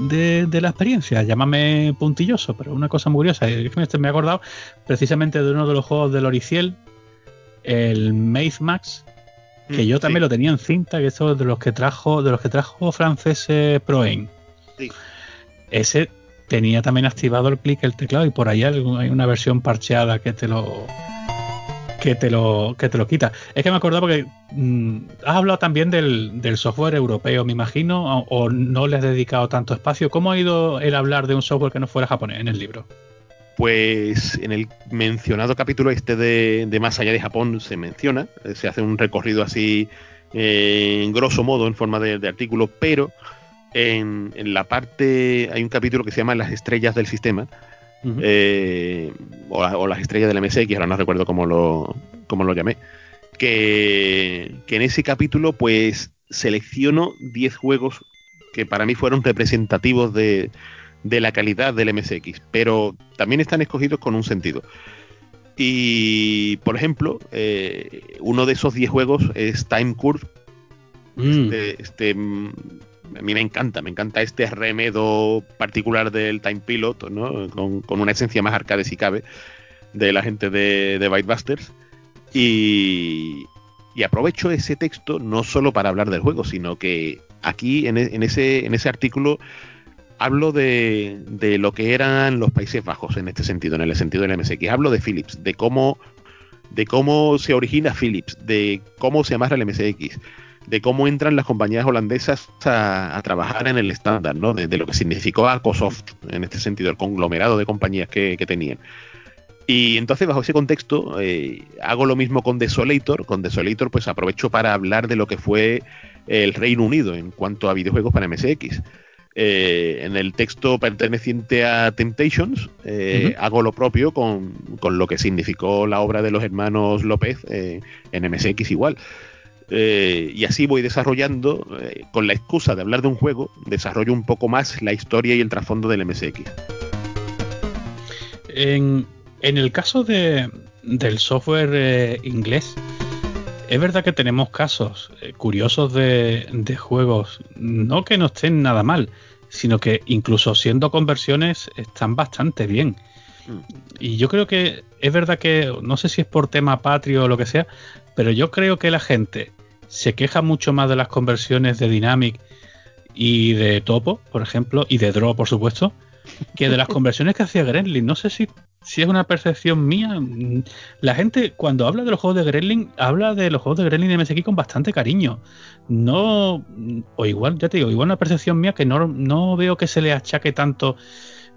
de, la experiencia. Llámame puntilloso, pero una cosa muy curiosa. Me he acordado precisamente de uno de los juegos de Loriciel, el Maze Max, que mm, yo también lo tenía en cinta, que es de los que trajo, de los que trajo francés Proen. Ese tenía también activado el clic el teclado y por ahí hay una versión parcheada que te lo que te lo, que te lo quita. Es que me acuerdo porque mm, has hablado también del, software europeo, me imagino, o, no le has dedicado tanto espacio. ¿Cómo ha ido el hablar de un software que no fuera japonés en el libro? Pues en el mencionado capítulo este de, Más allá de Japón se menciona, eh, se hace un recorrido así eh, en grosso modo en forma de, artículo, pero en, en, la parte hay un capítulo que se llama Las estrellas del sistema, eh, o, las estrellas del MSX, ahora no recuerdo cómo lo, cómo lo llamé, que, en ese capítulo pues selecciono 10 juegos que para mí fueron representativos de, de la calidad del MSX, pero también están escogidos con un sentido. Y, por ejemplo, eh, uno de esos 10 juegos es Time Curve. Mm. Este, este a mí me encanta, me encanta este remedo particular del Time Pilot, ¿no? con, una esencia más arcade si cabe, de la gente de, de Bytebusters. Y, y, aprovecho ese texto no solo para hablar del juego, sino que aquí en, e, ese, en ese artículo hablo de, de, lo que eran los Países Bajos en este sentido, en el sentido del MSX. Hablo de Philips, de cómo, de cómo se origina Philips, de cómo se amarra el MSX de cómo entran las compañías holandesas a, trabajar en el estándar, ¿no? De, lo que significó Arcosoft, en este sentido, el conglomerado de compañías que, tenían. Y entonces, bajo ese contexto, eh, hago lo mismo con Desolator. Con Desolator, pues aprovecho para hablar de lo que fue el Reino Unido en cuanto a videojuegos para MSX. Eh, en el texto perteneciente a Temptations, eh, hago lo propio con, con, lo que significó la obra de los hermanos López en MSX igual. Eh, y así voy desarrollando, eh, con la excusa de hablar de un juego, desarrollo un poco más la historia y el trasfondo del MSX. En, el caso de, del software eh, inglés, es verdad que tenemos casos curiosos de, de, juegos, no que no estén nada mal, sino que incluso siendo conversiones están bastante bien. Mm. Y yo creo que es verdad que, no sé si es por tema patrio o lo que sea, pero yo creo que la gente se queja mucho más de las conversiones de Dynamic y de Topo, por ejemplo, y de Draw, por supuesto, que de las *laughs* conversiones que hacía Gremlin. No sé si, si es una percepción mía. La gente, cuando habla de los juegos de Gremlin, habla de los juegos de Gremlin de MSX con bastante cariño. No, o igual, ya te digo, igual una percepción mía que no, no veo que se le achaque tanto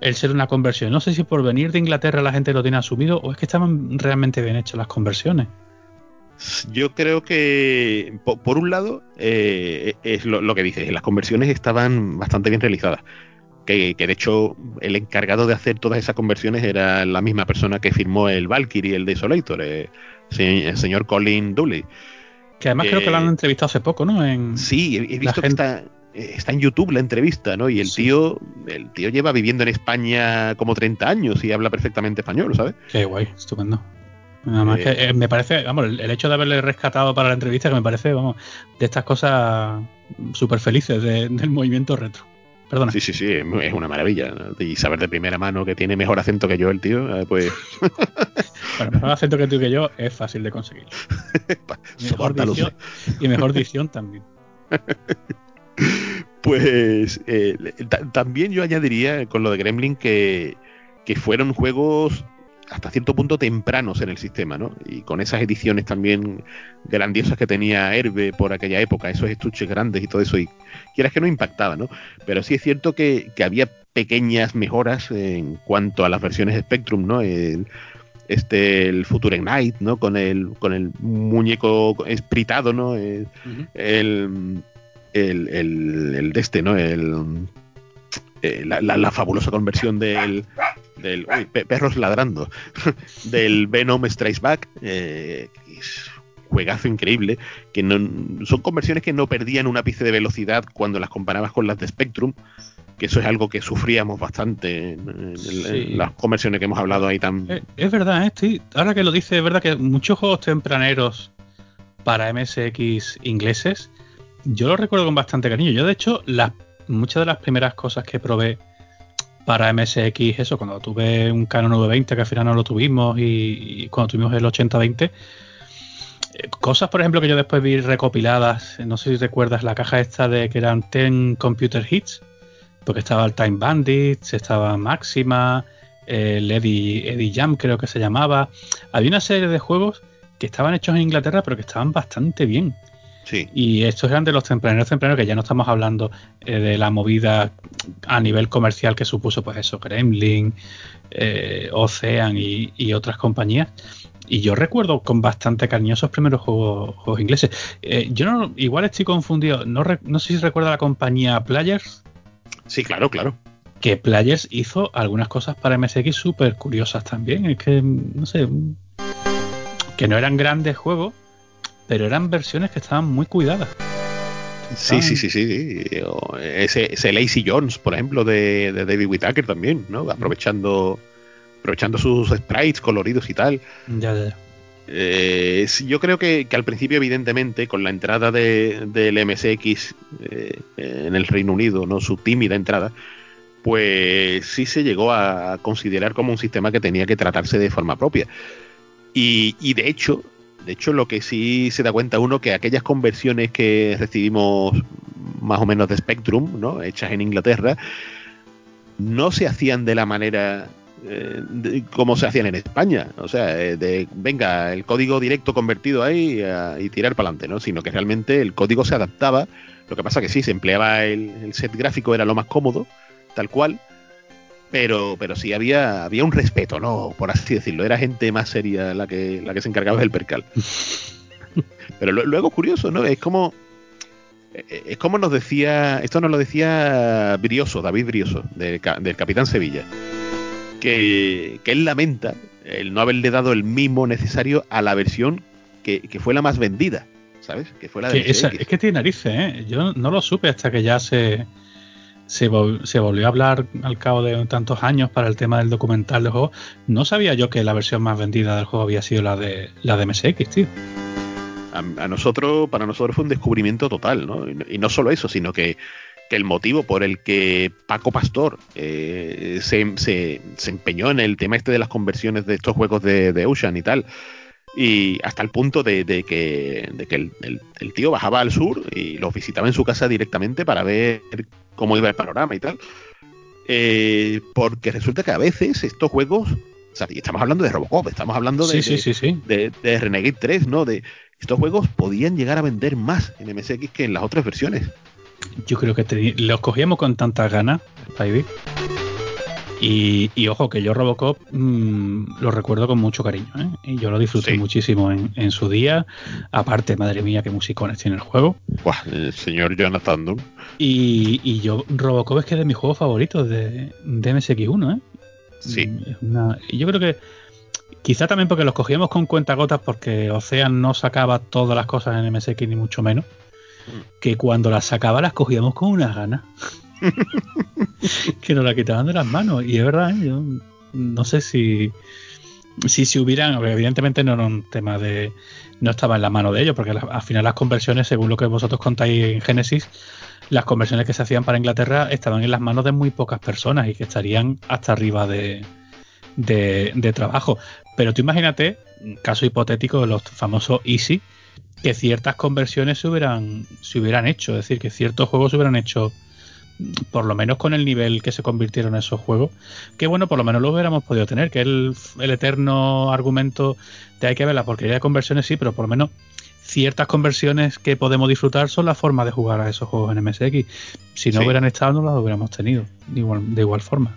el ser una conversión. No sé si por venir de Inglaterra la gente lo tiene asumido o es que estaban realmente bien hechas las conversiones. Yo creo que, por, un lado, eh, es lo, que dices, las conversiones estaban bastante bien realizadas. Que, de hecho el encargado de hacer todas esas conversiones era la misma persona que firmó el Valkyrie y el Desolator, eh, el señor Colin Dooley. Que además creo que lo han eh, entrevistado hace poco, ¿no? En sí, he, visto que está, está, en YouTube la entrevista, ¿no? Y el tío el tío lleva viviendo en España como 30 años y habla perfectamente español, ¿sabes? Qué guay, estupendo. Nada más que eh, eh, me parece, vamos, el, hecho de haberle rescatado para la entrevista, que me parece, vamos, de estas cosas súper felices del movimiento retro. Perdona. Sí, sí, sí, es una maravilla. Y saber de primera mano que tiene mejor acento que yo el tío, eh, pues. *laughs* bueno, mejor acento que tú que yo es fácil de conseguir. *laughs* mejor dicción, y mejor dicción también. *laughs* pues también yo añadiría con lo de Gremlin que, que fueron juegos hasta cierto punto tempranos en el sistema, ¿no? Y con esas ediciones también grandiosas que tenía Herbe por aquella época, esos estuches grandes y todo eso, y quieras que no impactaba, ¿no? Pero sí es cierto que, había pequeñas mejoras en cuanto a las versiones Spectrum, ¿no? El, este el Future Night, ¿no? Con el con el muñeco espritado, ¿no? El, el, el, de este, ¿no? El eh, la, fabulosa conversión del, del perros ladrando *laughs* del Venom Strikes Back eh, juegazo increíble que no, son conversiones que no perdían un ápice de velocidad cuando las comparabas con las de Spectrum que eso es algo que sufríamos bastante en, las conversiones que hemos hablado ahí tan eh, es, verdad ¿eh? ahora que lo dice es verdad que muchos juegos tempraneros para MSX ingleses yo los recuerdo con bastante cariño yo de hecho las muchas de las primeras cosas que probé para MSX, eso, cuando tuve un Canon 920, que al final no lo tuvimos, y, cuando tuvimos el 8020, eh, cosas, por ejemplo, que yo después vi recopiladas, no sé si recuerdas la caja esta de que eran 10 Computer Hits, porque estaba el Time Bandits, estaba Máxima, el Eddie, Eddie Jam creo que se llamaba. Había una serie de juegos que estaban hechos en Inglaterra, pero que estaban bastante bien. Y estos eran de los tempraneros tempraneros, que ya no estamos hablando eh, de la movida a nivel comercial que supuso, pues eso, Gremlin, eh, Ocean y, otras compañías. Y yo recuerdo con bastante cariño esos primeros juegos, ingleses. Eh, yo no, igual estoy confundido. No, no sé si recuerda la compañía Players. Sí, claro, claro. Que Players hizo algunas cosas para MSX súper curiosas también. Es que, no sé, que no eran grandes juegos, pero eran versiones que estaban muy cuidadas. Sí, sí, sí, sí. Ese, ese, Lazy Jones, por ejemplo, de, David Whittaker también, ¿no? Aprovechando, aprovechando sus sprites coloridos y tal. Ya, ya. Eh, yo creo que, al principio, evidentemente, con la entrada de, del MSX eh, en el Reino Unido, ¿no? Su tímida entrada, pues sí se llegó a considerar como un sistema que tenía que tratarse de forma propia. Y, y de hecho, de hecho, lo que sí se da cuenta uno que aquellas conversiones que recibimos más o menos de Spectrum, ¿no? hechas en Inglaterra, no se hacían de la manera eh, como se hacían en España. O sea, eh, de venga, el código directo convertido ahí y tirar para adelante, ¿no? Sino que realmente el código se adaptaba. Lo que pasa que sí, se empleaba el, el set gráfico, era lo más cómodo, tal cual pero, pero sí había, había un respeto, ¿no? Por así decirlo. Era gente más seria la que, la que se encargaba del percal. *laughs* pero luego curioso, ¿no? Es como. Eh, es como nos decía. Esto nos lo decía Brioso, David Brioso, del, Capitán Sevilla. Que, que, él lamenta el no haberle dado el mimo necesario a la versión que, fue la más vendida. ¿Sabes? Que fue la de es que tiene narices, ¿eh? Yo no lo supe hasta que ya se se, volvió a hablar al cabo de tantos años para el tema del documental del juego. No sabía yo que la versión más vendida del juego había sido la de la de MSX, tío. A, nosotros, para nosotros fue un descubrimiento total, ¿no? Y, no solo eso, sino que, el motivo por el que Paco Pastor eh, se, empeñó en el tema este de las conversiones de estos juegos de, Ocean y tal, y hasta el punto de, que, el, tío bajaba al sur y los visitaba en su casa directamente para ver cómo iba el panorama y tal. Eh, porque resulta que a veces estos juegos, o sea, y estamos hablando de Robocop, estamos hablando de, de, Renegade 3, ¿no? De estos juegos podían llegar a vender más en MSX que en las otras versiones. Yo creo que los cogíamos con tantas ganas, Spidey. Y, ojo, que yo Robocop mm, lo recuerdo con mucho cariño, ¿eh? Y yo lo disfruté muchísimo en, su día. Aparte, madre mía, qué musicones tiene el juego. el señor Jonathan Dunn. Y, y, yo, Robocop es que es de mis juegos favoritos de, de MSX1, ¿eh? Sí. Y yo creo que quizá también porque los cogíamos con cuentagotas porque Ocean no sacaba todas las cosas en MSX ni mucho menos. Mm. Que cuando las sacaba las cogíamos con unas ganas. *laughs* que nos la quitaban de las manos. Y es verdad, ¿eh? yo no sé si si se hubieran, evidentemente no era un tema de, no estaba en la mano de ellos, porque al final las conversiones, según lo que vosotros contáis en Génesis, las conversiones que se hacían para Inglaterra estaban en las manos de muy pocas personas y que estarían hasta arriba de, de, trabajo. Pero tú imagínate, caso hipotético, los famosos Easy, que ciertas conversiones se hubieran, se hubieran hecho, es decir, que ciertos juegos se hubieran hecho por lo menos con el nivel que se convirtieron esos juegos, que bueno, por lo menos lo hubiéramos podido tener, que el, el eterno argumento de hay que ver la porquería de conversiones, sí, pero por lo menos ciertas conversiones que podemos disfrutar son la forma de jugar a esos juegos en MSX. Si no hubieran estado, no las hubiéramos tenido de igual, de igual forma.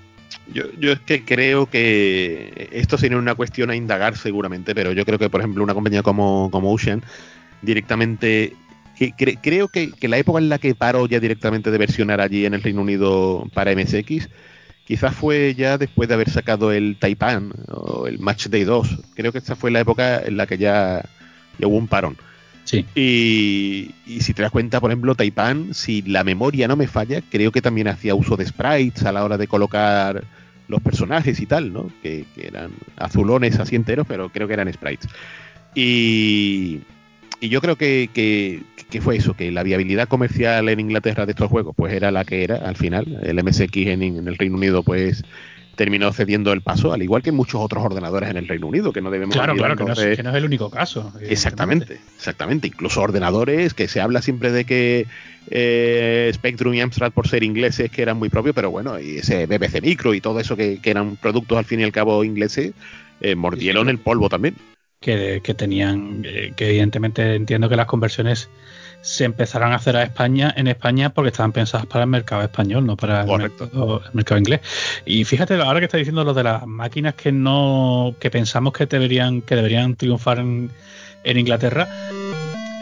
Yo, yo, es que creo que esto sería una cuestión a indagar seguramente, pero yo creo que, por ejemplo, una compañía como, como Ocean directamente... Que, creo que, que, la época en la que paró ya directamente de versionar allí en el Reino Unido para MSX, quizás fue ya después de haber sacado el Taipan o el Match Day 2. Creo que esa fue la época en la que ya, ya hubo un parón. Sí. Y, si te das cuenta, por ejemplo, Taipan, si la memoria no me falla, creo que también hacía uso de sprites a la hora de colocar los personajes y tal, ¿no? Que, eran azulones así enteros, pero creo que eran sprites. Y, yo creo que, que, fue eso, que la viabilidad comercial en Inglaterra de estos juegos, pues era la que era al final. El MSX en, en el Reino Unido, pues terminó cediendo el paso, al igual que muchos otros ordenadores en el Reino Unido, que no debemos Claro, claro, que no, es, el único caso. Exactamente, exactamente. Incluso ordenadores, que se habla siempre de que eh, Spectrum y Amstrad, por ser ingleses, que eran muy propios, pero bueno, y ese BBC Micro y todo eso que, eran productos al fin y al cabo ingleses, eh, mordieron el polvo también. Que, que tenían, eh, que evidentemente entiendo que las conversiones se empezarán a hacer a España en España porque estaban pensadas para el mercado español, no para el mercado, inglés. Y fíjate, ahora que está diciendo lo de las máquinas que no, que pensamos que deberían, que deberían triunfar en, Inglaterra.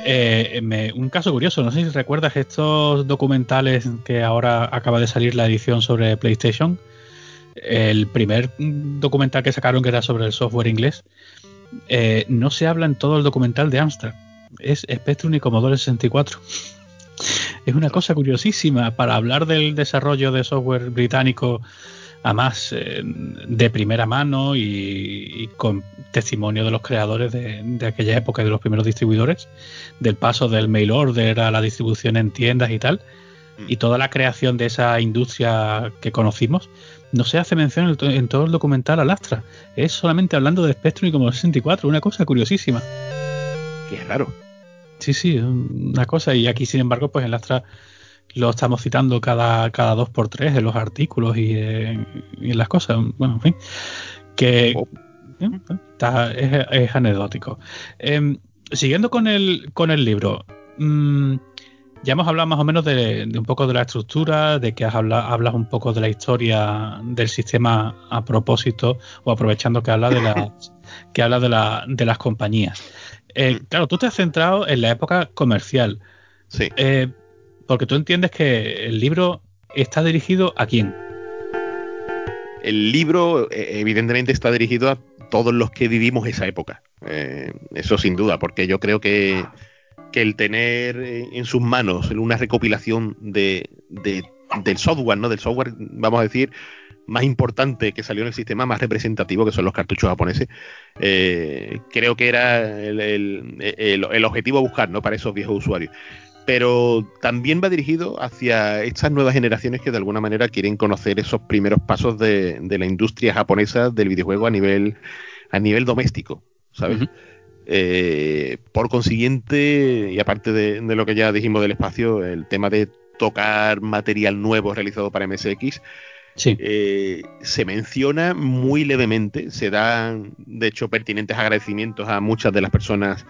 Eh, un caso curioso, no sé si recuerdas estos documentales que ahora acaba de salir la edición sobre PlayStation. El primer documental que sacaron que era sobre el software inglés. Eh, no se habla en todo el documental de Amstrad es Spectrum y Commodore 64. Es una cosa curiosísima para hablar del desarrollo de software británico, además eh, de primera mano y, con testimonio de los creadores de, aquella época y de los primeros distribuidores, del paso del mail order a la distribución en tiendas y tal, mm. y toda la creación de esa industria que conocimos. No se hace mención en, todo el documental al Astra. Es solamente hablando de Spectrum y Commodore 64, una cosa curiosísima. Qué raro. Sí, sí, una cosa. Y aquí, sin embargo, pues en Astra lo estamos citando cada, cada dos por tres en los artículos y, en las cosas. Bueno, en fin. Que oh. eh, es, anecdótico. Em, siguiendo con el, con el libro. Mm, ya hemos hablado más o menos de, un poco de la estructura, de que has hablas un poco de la historia del sistema a propósito o aprovechando que habla de las que habla de, la, de las compañías. Eh, mm. claro, tú te has centrado en la época comercial. Sí. Eh, porque tú entiendes que el libro está dirigido a quién. El libro, eh, evidentemente, está dirigido a todos los que vivimos esa época. eso sin duda, porque yo creo que, el tener en sus manos una recopilación de, del software, ¿no? Del software, vamos a decir, más importante que salió en el sistema, más representativo, que son los cartuchos japoneses, eh, creo que era el, objetivo a buscar ¿no? para esos viejos usuarios. Pero también va dirigido hacia estas nuevas generaciones que de alguna manera quieren conocer esos primeros pasos de, la industria japonesa del videojuego a nivel, a nivel doméstico, ¿sabes? Eh, por consiguiente, y aparte de, de lo que ya dijimos del espacio, el tema de tocar material nuevo realizado para MSX, eh, se menciona muy levemente, se dan, de hecho, pertinentes agradecimientos a muchas de las personas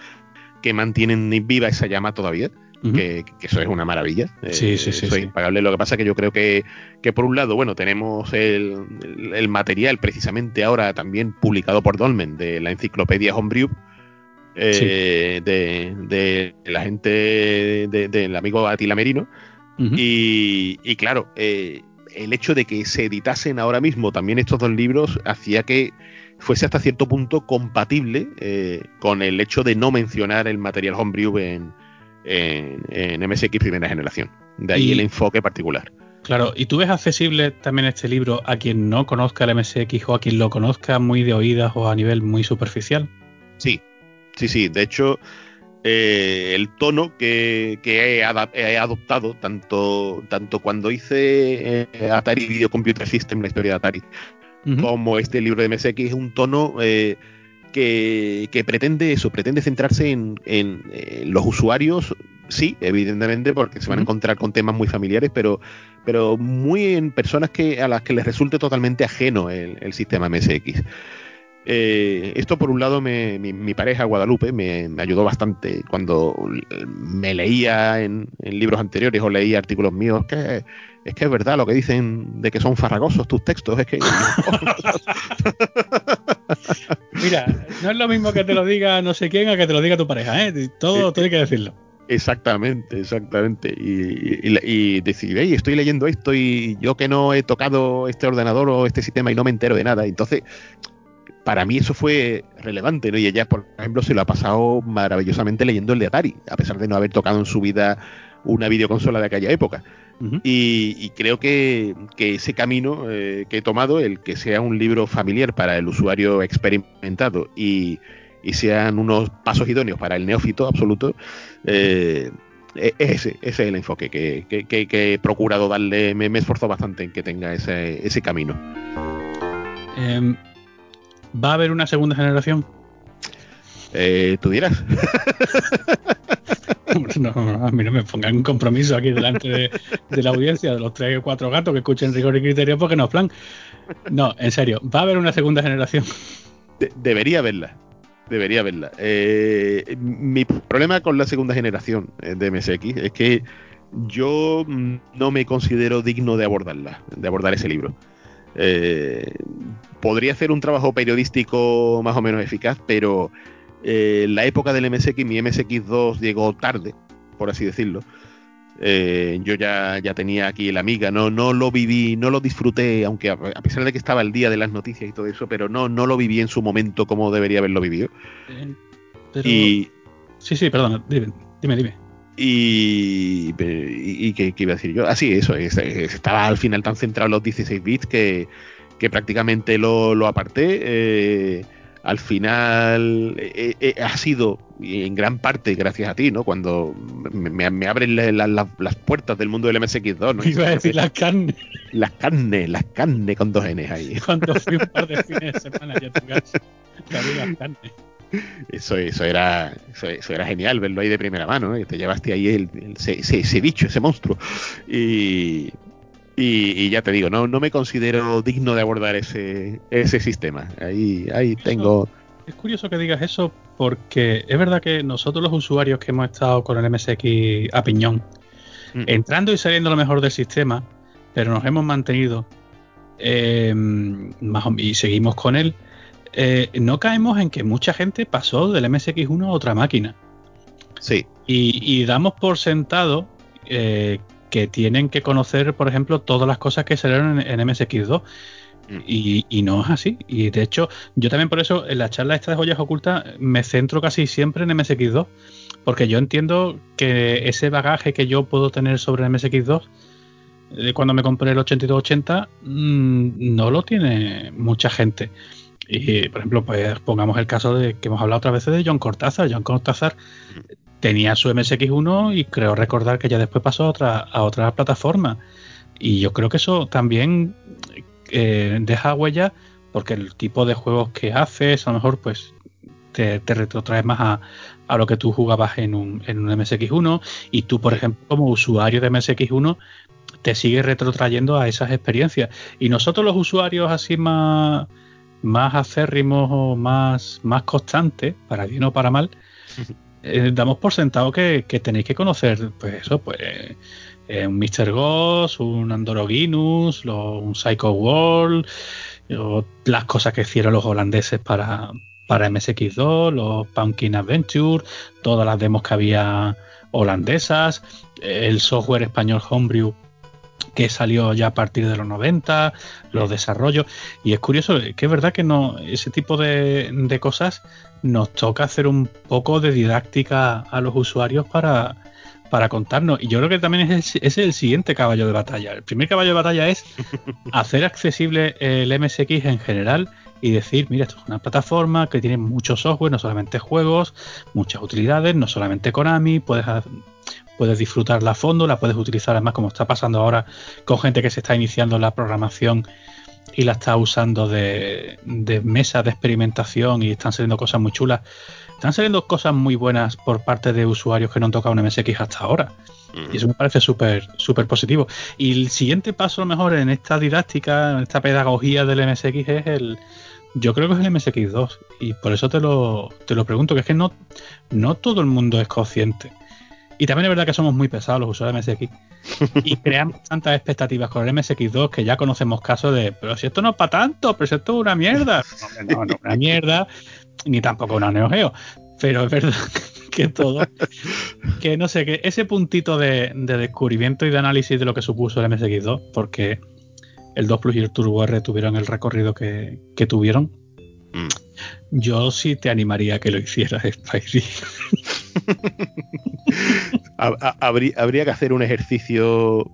que mantienen viva esa llama todavía, que, eso es una maravilla. Sí, sí, sí. Eso es impagable. Lo que pasa es que yo creo que, por un lado, bueno, tenemos el, material precisamente ahora también publicado por Dolmen de la enciclopedia Homebrew. Eh, de, la gente del amigo Atila Merino. y, claro, eh, el hecho de que se editasen ahora mismo también estos dos libros hacía que fuese hasta cierto punto compatible eh, con el hecho de no mencionar el material homebrew en, en, MSX primera generación. De ahí el enfoque particular. Claro, ¿y tú ves accesible también este libro a quien no conozca el MSX o a quien lo conozca muy de oídas o a nivel muy superficial? Sí, sí, sí. De hecho, eh, el tono que, he, adoptado, tanto, tanto cuando hice eh, Atari Video Computer System, la historia de Atari, como este libro de MSX, es un tono eh, que, pretende eso, pretende centrarse en, los usuarios, sí, evidentemente, porque se van a encontrar con temas muy familiares, pero, pero muy en personas que, a las que les resulte totalmente ajeno el sistema MSX. Eh, esto por un lado mi, pareja Guadalupe me, ayudó bastante cuando me leía en, libros anteriores o leía artículos míos que es que es verdad lo que dicen de que son farragosos tus textos es que *laughs* mira no es lo mismo que te lo diga no sé quién a que te lo diga tu pareja ¿eh? todo, todo hay que decirlo Exactamente, exactamente. Y, y, decir, hey, estoy leyendo esto y yo que no he tocado este ordenador o este sistema y no me entero de nada. Entonces, para mí eso fue relevante, ¿no? Y ella, por ejemplo, se lo ha pasado maravillosamente leyendo el de Atari, a pesar de no haber tocado en su vida una videoconsola de aquella época. y, creo que, ese camino eh, que he tomado, el que sea un libro familiar para el usuario experimentado y, sean unos pasos idóneos para el neófito absoluto, eh, e-, ese, ese, es el enfoque que, he procurado darle, me, me esforzado bastante en que tenga ese, ese camino. Em, ¿Va a haber una segunda generación? Eh, ¿Tú dirás? *laughs* no, a mí no me pongan un compromiso aquí delante de, la audiencia de los tres o cuatro gatos que escuchen rigor y criterio porque no plan. No, en serio, ¿va a haber una segunda generación? debería haberla. Debería haberla. Eh, mi problema con la segunda generación eh, de MSX es que yo no me considero digno de abordarla, de abordar ese libro. Eh, podría hacer un trabajo periodístico más o menos eficaz, pero eh, la época del MSX, mi MSX2 llegó tarde, por así decirlo. Eh, yo ya, ya tenía aquí la amiga, no, no lo viví, no lo disfruté, aunque a, pesar de que estaba el día de las noticias y todo eso, pero no, no lo viví en su momento como debería haberlo vivido. Y... Sí, sí, perdón, dime, dime. Y, y, ¿qué, iba a decir yo? Así, ah, eso, estaba al final tan centrado en los 16 bits que, prácticamente lo, aparté. Eh, al final eh, eh, ha sido en gran parte gracias a ti, ¿no? Cuando me, abren las puertas del mundo del MSX2, ¿no? *laughs* Iba a decir las carnes. Las carnes, las carnes con dos N ahí. Cuando fui un par de fines de semana ya tu casa, las carnes. Eso, eso, era, eso, era genial verlo ahí de primera mano, ¿eh? te llevaste ahí el, ese, bicho, ese monstruo. Y, y, ya te digo, no, no me considero digno de abordar ese, ese sistema. Ahí, ahí tengo... Es curioso que digas eso porque es verdad que nosotros los usuarios que hemos estado con el MSX a piñón, mm. entrando y saliendo lo mejor del sistema, pero nos hemos mantenido eh, más, y seguimos con él, eh, no caemos en que mucha gente pasó del MSX1 a otra máquina. Sí. Y, damos por sentado eh, que tienen que conocer, por ejemplo, todas las cosas que salieron en, MSX2. Mm. Y, no es así. Y de hecho, yo también por eso en la charla esta de joyas ocultas me centro casi siempre en MSX2. Porque yo entiendo que ese bagaje que yo puedo tener sobre MSX2 de cuando me compré el 8280 mm, no lo tiene mucha gente. Y, por ejemplo, pues pongamos el caso de que hemos hablado otras veces de John Cortázar. John Cortázar tenía su MSX1 y creo recordar que ya después pasó a otra, a otra plataforma. Y yo creo que eso también eh, deja huella porque el tipo de juegos que haces a lo mejor pues te, te retrotrae más a, a, lo que tú jugabas en un, en un MSX1 y tú, por ejemplo, como usuario de MSX1 te sigues retrotrayendo a esas experiencias. Y nosotros los usuarios así más más acérrimos o más, más constantes, para bien o para mal, *laughs* eh, damos por sentado que, tenéis que conocer, pues eso, pues eh, un Mr. Ghost, un Andoroginus, un Psycho World, las cosas que hicieron los holandeses para, para MSX2, los Pumpkin Adventure, todas las demos que había holandesas, el software español Homebrew que salió ya a partir de los 90, los desarrollos. Y es curioso que es verdad que no ese tipo de, de cosas nos toca hacer un poco de didáctica a los usuarios para, para contarnos. Y yo creo que también es el, es el siguiente caballo de batalla. El primer caballo de batalla es *laughs* hacer accesible el MSX en general y decir, mira, esto es una plataforma que tiene mucho software, no solamente juegos, muchas utilidades, no solamente Konami, puedes, puedes disfrutarla a fondo, la puedes utilizar además como está pasando ahora con gente que se está iniciando la programación y la está usando de, de mesa de experimentación y están saliendo cosas muy chulas. Están saliendo cosas muy buenas por parte de usuarios que no han tocado un MSX hasta ahora. Y eso me parece súper súper positivo. Y el siguiente paso, a lo mejor, en esta didáctica, en esta pedagogía del MSX es el. Yo creo que es el MSX2. Y por eso te lo, te lo pregunto, que es que no, no todo el mundo es consciente. Y también es verdad que somos muy pesados los usuarios de MSX. *laughs* Y creamos tantas expectativas con el MSX2 que ya conocemos casos de, pero si esto no es para tanto, pero si esto es una mierda. *laughs* No, no, una mierda, ni tampoco una Neo Geo. Pero es verdad *laughs* que todo, que no sé, que ese puntito de, descubrimiento y de análisis de lo que supuso el MSX2, porque el 2 Plus y el Turbo R tuvieron el recorrido que, tuvieron, mm. Yo sí te animaría a que lo hicieras, *laughs* Spidey. habría, que hacer un ejercicio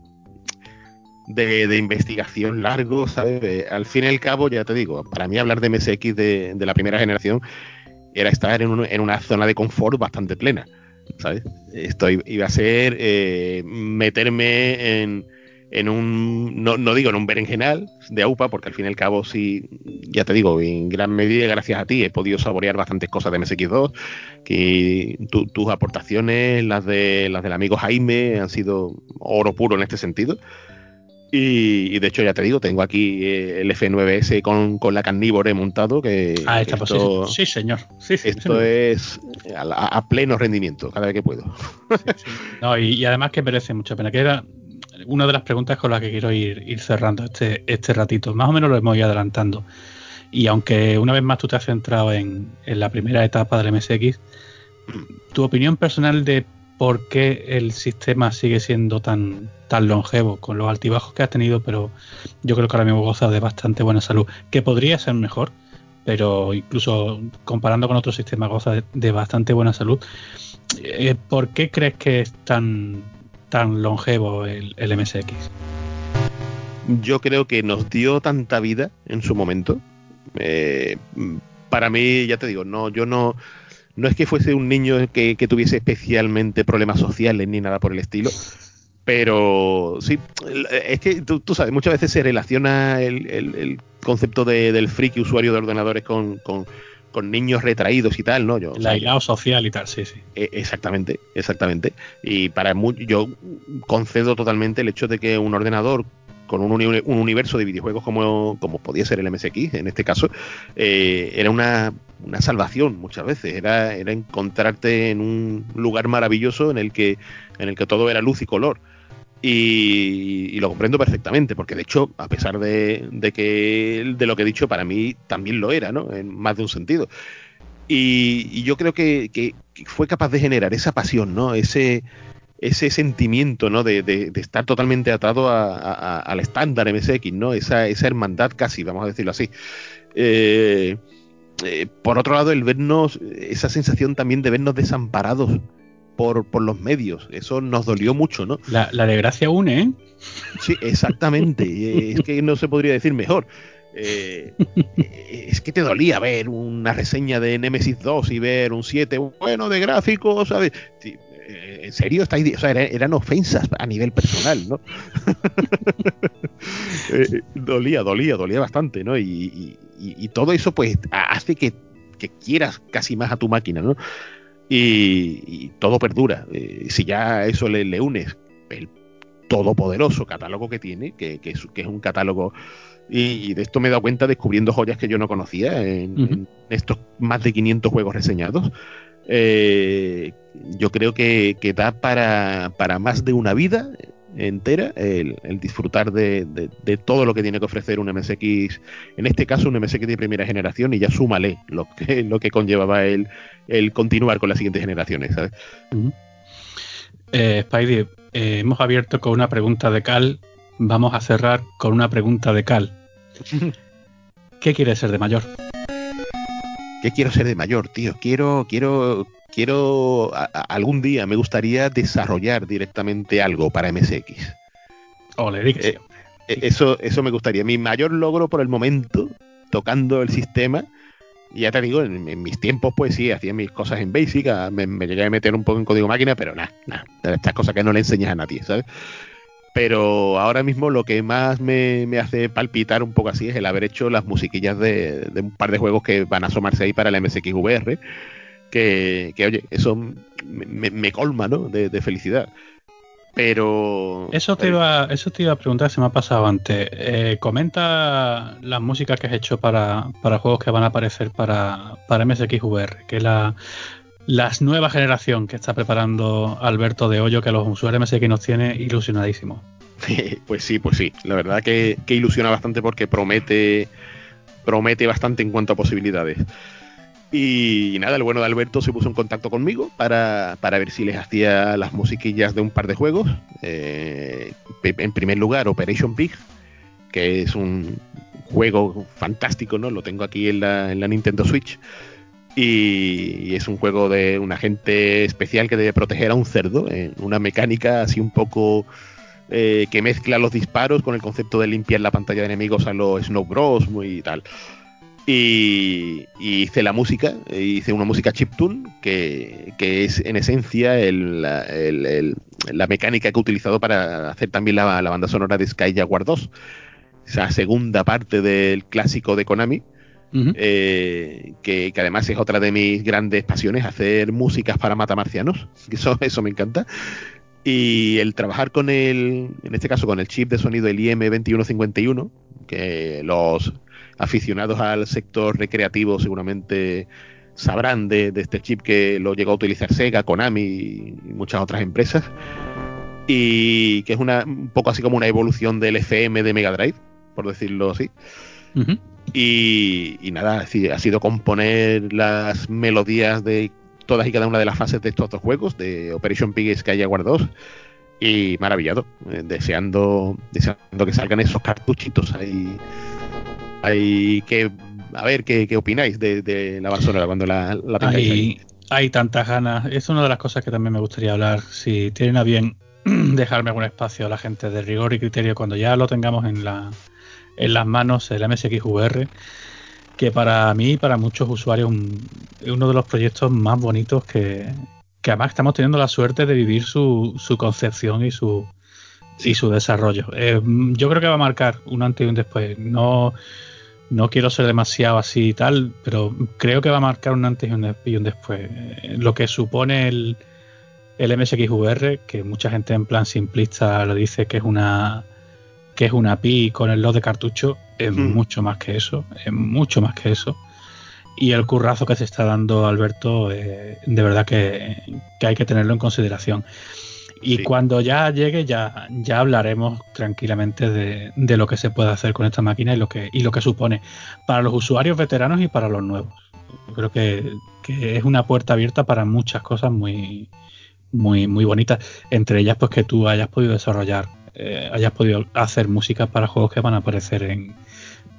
de, investigación largo, ¿sabes? Al fin y al cabo, ya te digo, para mí hablar de MSX de, de la primera generación era estar en, en, una zona de confort bastante plena, ¿sabes? Esto iba a ser eh, meterme en, en un, no, no, digo en un berenjenal de AUPA, porque al fin y al cabo sí, ya te digo, en gran medida gracias a ti he podido saborear bastantes cosas de MSX2, que tus aportaciones, las, de, las del amigo Jaime, han sido oro puro en este sentido. Y, de hecho, ya te digo, tengo aquí eh, el F9S con, la carnívore montado. Que ah, está esto, sí, señor. Sí, esto es a, pleno rendimiento, cada vez que puedo. No, y, además que merece mucha pena. Que era una de las preguntas con las que quiero ir, ir cerrando este, este ratito. Más o menos lo hemos ido adelantando. Y aunque una vez más tú te has centrado en, en la primera etapa del MSX, tu opinión personal de por qué el sistema sigue siendo tan, tan longevo, con los altibajos que ha tenido, pero yo creo que ahora mismo goza de bastante buena salud, que podría ser mejor, pero incluso comparando con otros sistemas goza de, bastante buena salud. Eh, ¿Por qué crees que es tan, tan longevo el, MSX? Yo creo que nos dio tanta vida en su momento. Eh, para mí, ya te digo, no, yo no, no es que fuese un niño que, tuviese especialmente problemas sociales ni nada por el estilo, pero sí, es que tú, sabes, muchas veces se relaciona el, concepto del friki usuario de ordenadores con, niños retraídos y tal, ¿no? Yo, el aislado social y tal, sí, sí. E, exactamente, exactamente. Y para yo concedo totalmente el hecho de que un ordenador con un, universo de videojuegos como, podía ser el MSX, en este caso, eh, era una, salvación muchas veces, era, era encontrarte en un lugar maravilloso en el que, en el que todo era luz y color. Y, lo comprendo perfectamente, porque de hecho, a pesar de, que de lo que he dicho, para mí también lo era, ¿no? En más de un sentido. Y, yo creo que, que, fue capaz de generar esa pasión, ¿no? Ese, ese sentimiento ¿no? de, estar totalmente atado al estándar MSX, ¿no? Esa, esa hermandad casi, vamos a decirlo así. Eh, eh, por otro lado, el vernos, esa sensación también de vernos desamparados por, los medios, eso nos dolió mucho, ¿no? La, la desgracia une, ¿eh? Sí, exactamente, *laughs* es que no se podría decir mejor. Eh, es que te dolía ver una reseña de Nemesis 2 y ver un 7 bueno de gráficos, ¿sabes? Eh, ¿en serio? o sea, eran, ofensas a nivel personal, ¿no? *laughs* Eh, dolía, dolía, dolía bastante, ¿no? Y, todo eso, pues, hace que, quieras casi más a tu máquina, ¿no? Y, todo perdura. Eh, si ya eso le, unes el todopoderoso catálogo que tiene, que, es, un catálogo y, de esto me he dado cuenta descubriendo joyas que yo no conocía en, en estos más de 500 juegos reseñados eh, yo creo que, da para, para, más de una vida entera el, disfrutar de, todo lo que tiene que ofrecer un MSX, en este caso un MSX de primera generación, y ya súmale lo que, *laughs* lo que conllevaba el, el continuar con las siguientes generaciones. ¿sabes? Eh, Spidey, eh, hemos abierto con una pregunta de Cal, vamos a cerrar con una pregunta de Cal. *laughs* ¿Qué quieres ser de mayor? ¿Qué quiero ser de mayor, tío? Quiero, quiero, quiero, algún día me gustaría desarrollar directamente algo para MSX. Ole, eh, eh, eso, eso me gustaría. Mi mayor logro por el momento, tocando el sistema, ya te digo, en, mis tiempos, pues sí, hacía mis cosas en Basic, me, llegué a meter un poco en código máquina, pero nada, nada, estas cosas que no le enseñas a nadie, ¿sabes? Pero ahora mismo lo que más me, hace palpitar un poco así es el haber hecho las musiquillas de, un par de juegos que van a asomarse ahí para el MSXVR, que, que oye, eso me, colma, ¿no? De, felicidad. Pero. Eso te, iba, eso te iba a preguntar, se me ha pasado antes. Eh, comenta las músicas que has hecho para, para juegos que van a aparecer para, para MSXVR, que es la, la nueva generación que está preparando Alberto de Hoyo, que a los usuarios MSX nos tiene ilusionadísimos. *laughs* pues sí, pues sí. La verdad que, ilusiona bastante porque promete, promete bastante en cuanto a posibilidades. Y nada, el bueno de Alberto se puso en contacto conmigo para, ver si les hacía las musiquillas de un par de juegos. Eh, en primer lugar, Operation Pig, que es un juego fantástico, ¿no? Lo tengo aquí en la, en la Nintendo Switch y, es un juego de un agente especial que debe proteger a un cerdo, en una mecánica así un poco eh, que mezcla los disparos con el concepto de limpiar la pantalla de enemigos a los Snow Bros. muy tal. Y, hice la música, hice una música chiptune que, que es en esencia la mecánica que he utilizado para hacer también la, la banda sonora de Sky Jaguar 2, esa segunda parte del clásico de Konami eh, que, además es otra de mis grandes pasiones, hacer músicas para matamarcianos. *laughs* Eso, eso me encanta. Y el trabajar con el, en este caso con el chip de sonido, el IM2151, que los aficionados al sector recreativo seguramente sabrán de, este chip que lo llegó a utilizar Sega, Konami y muchas otras empresas. Y que es una, un poco así como una evolución del FM de Mega Drive, por decirlo así. Y, nada, ha sido componer las melodías de todas y cada una de las fases de estos dos juegos, de Operation Pig y Sky Jaguar 2. Y maravillado, eh, deseando, deseando que salgan esos cartuchitos ahí. Ahí que, a ver, ¿qué, qué opináis de, la basura cuando la, la tengáis hay, hay tantas ganas. Es una de las cosas que también me gustaría hablar. Si tienen a bien *clears throat* dejarme algún espacio a la gente de rigor y criterio cuando ya lo tengamos en la en las manos el MSXVR, que para mí y para muchos usuarios es uno de los proyectos más bonitos que, además estamos teniendo la suerte de vivir su, su concepción y su, y su desarrollo. Eh, yo creo que va a marcar un antes y un después. No, no quiero ser demasiado así y tal, pero creo que va a marcar un antes y un, después. Eh, lo que supone el, el MSXVR, que mucha gente en plan simplista lo dice que es una que es una API con el load de cartucho, es hmm. mucho más que eso, es mucho más que eso. Y el currazo que se está dando Alberto, eh, de verdad que, hay que tenerlo en consideración. Y cuando ya llegue, ya, ya hablaremos tranquilamente de, lo que se puede hacer con esta máquina y lo que, y lo que supone para los usuarios veteranos y para los nuevos. Yo creo que, que es una puerta abierta para muchas cosas muy, muy, muy bonitas. Entre ellas, pues que tú hayas podido desarrollar eh, hayas podido hacer música para juegos que van a aparecer en,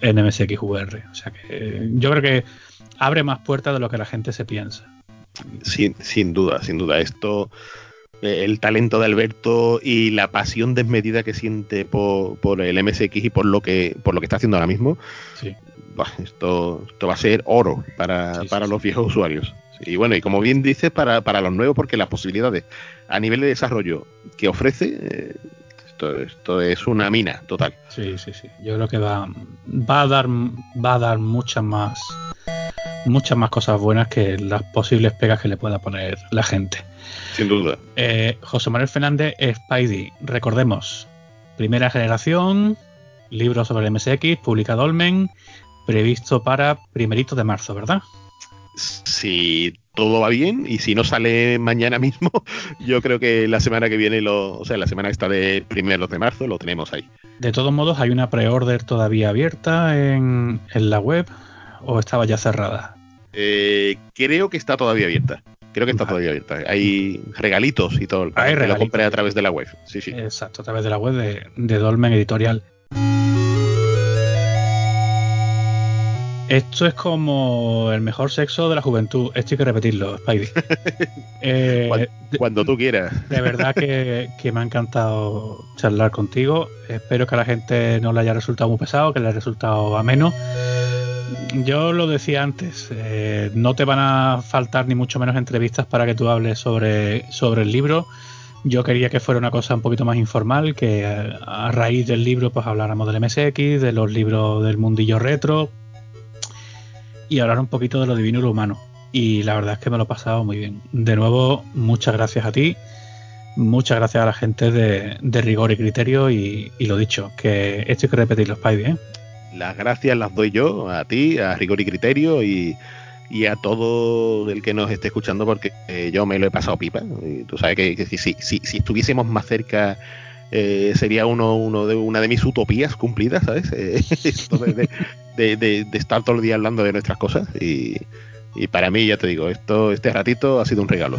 en MSXVR. O sea que yo creo que abre más puertas de lo que la gente se piensa. Sin, sin duda, sin duda. Esto, el talento de Alberto y la pasión desmedida que siente por, el MSX y por lo que, por lo que está haciendo ahora mismo. esto, esto va a ser oro para, los viejos usuarios. Y bueno, y como bien dices, para, para, los nuevos, porque las posibilidades a nivel de desarrollo que ofrece eh, esto, es una mina total. Sí, sí, sí. Yo creo que va, va a dar, va a dar muchas más, muchas más cosas buenas que las posibles pegas que le pueda poner la gente. Sin duda. Eh, José Manuel Fernández, Spidey, recordemos, primera generación, libro sobre el MSX, publicado Olmen, previsto para primerito de marzo, ¿verdad? Si todo va bien y si no sale mañana mismo, *laughs* yo creo que la semana que viene, lo, o sea, la semana esta de primeros de marzo, lo tenemos ahí. De todos modos, ¿hay una pre-order todavía abierta en, la web o estaba ya cerrada? Eh, creo que está todavía abierta. Creo que está todavía abierta. Hay regalitos y todo. Hay Lo compré a través de la web. Sí, sí. Exacto, a través de la web de, de Dolmen Editorial. Esto es como el mejor sexo de la juventud. Esto hay que repetirlo, Spidey. *laughs* Eh, cuando, tú quieras. De verdad que, me ha encantado charlar contigo. Espero que a la gente no le haya resultado muy pesado, que le haya resultado ameno. Yo lo decía antes, eh, no te van a faltar ni mucho menos entrevistas para que tú hables sobre, sobre el libro. Yo quería que fuera una cosa un poquito más informal, que a raíz del libro pues habláramos del MSX, de los libros del mundillo retro, y hablar un poquito de lo divino y lo humano. Y la verdad es que me lo he pasado muy bien. De nuevo, muchas gracias a ti. Muchas gracias a la gente de, rigor y criterio. Y, lo dicho, que esto hay que repetirlo, Spidey. ¿eh? Las gracias las doy yo, a ti, a rigor y criterio y, a todo el que nos esté escuchando, porque eh, yo me lo he pasado pipa. Y tú sabes que, si, si, si, estuviésemos más cerca eh, sería uno, uno de una de mis utopías cumplidas, ¿sabes? *laughs* Eh, de, estar todo el día hablando de nuestras cosas y, para mí, ya te digo, esto, este ratito ha sido un regalo.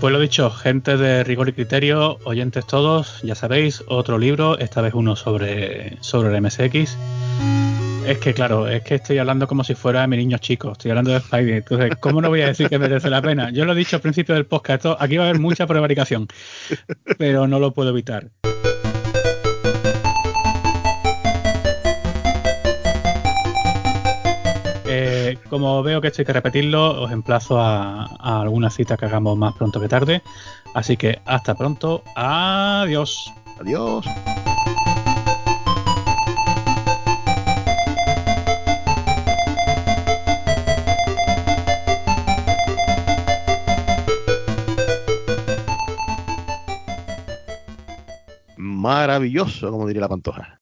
Pues lo dicho, gente de rigor y criterio, oyentes todos, ya sabéis, otro libro, esta vez uno sobre, sobre el MSX. Es que, claro, es que estoy hablando como si fuera mi niño chico, estoy hablando de Spidey. Entonces, ¿cómo no voy a decir que merece la pena? Yo lo he dicho al principio del podcast, aquí va a haber mucha prevaricación, pero no lo puedo evitar. Eh, como veo que esto hay que repetirlo, os emplazo a, a alguna cita que hagamos más pronto que tarde. Así que hasta pronto. Adiós. Adiós. Maravilloso, como diría la pantoja.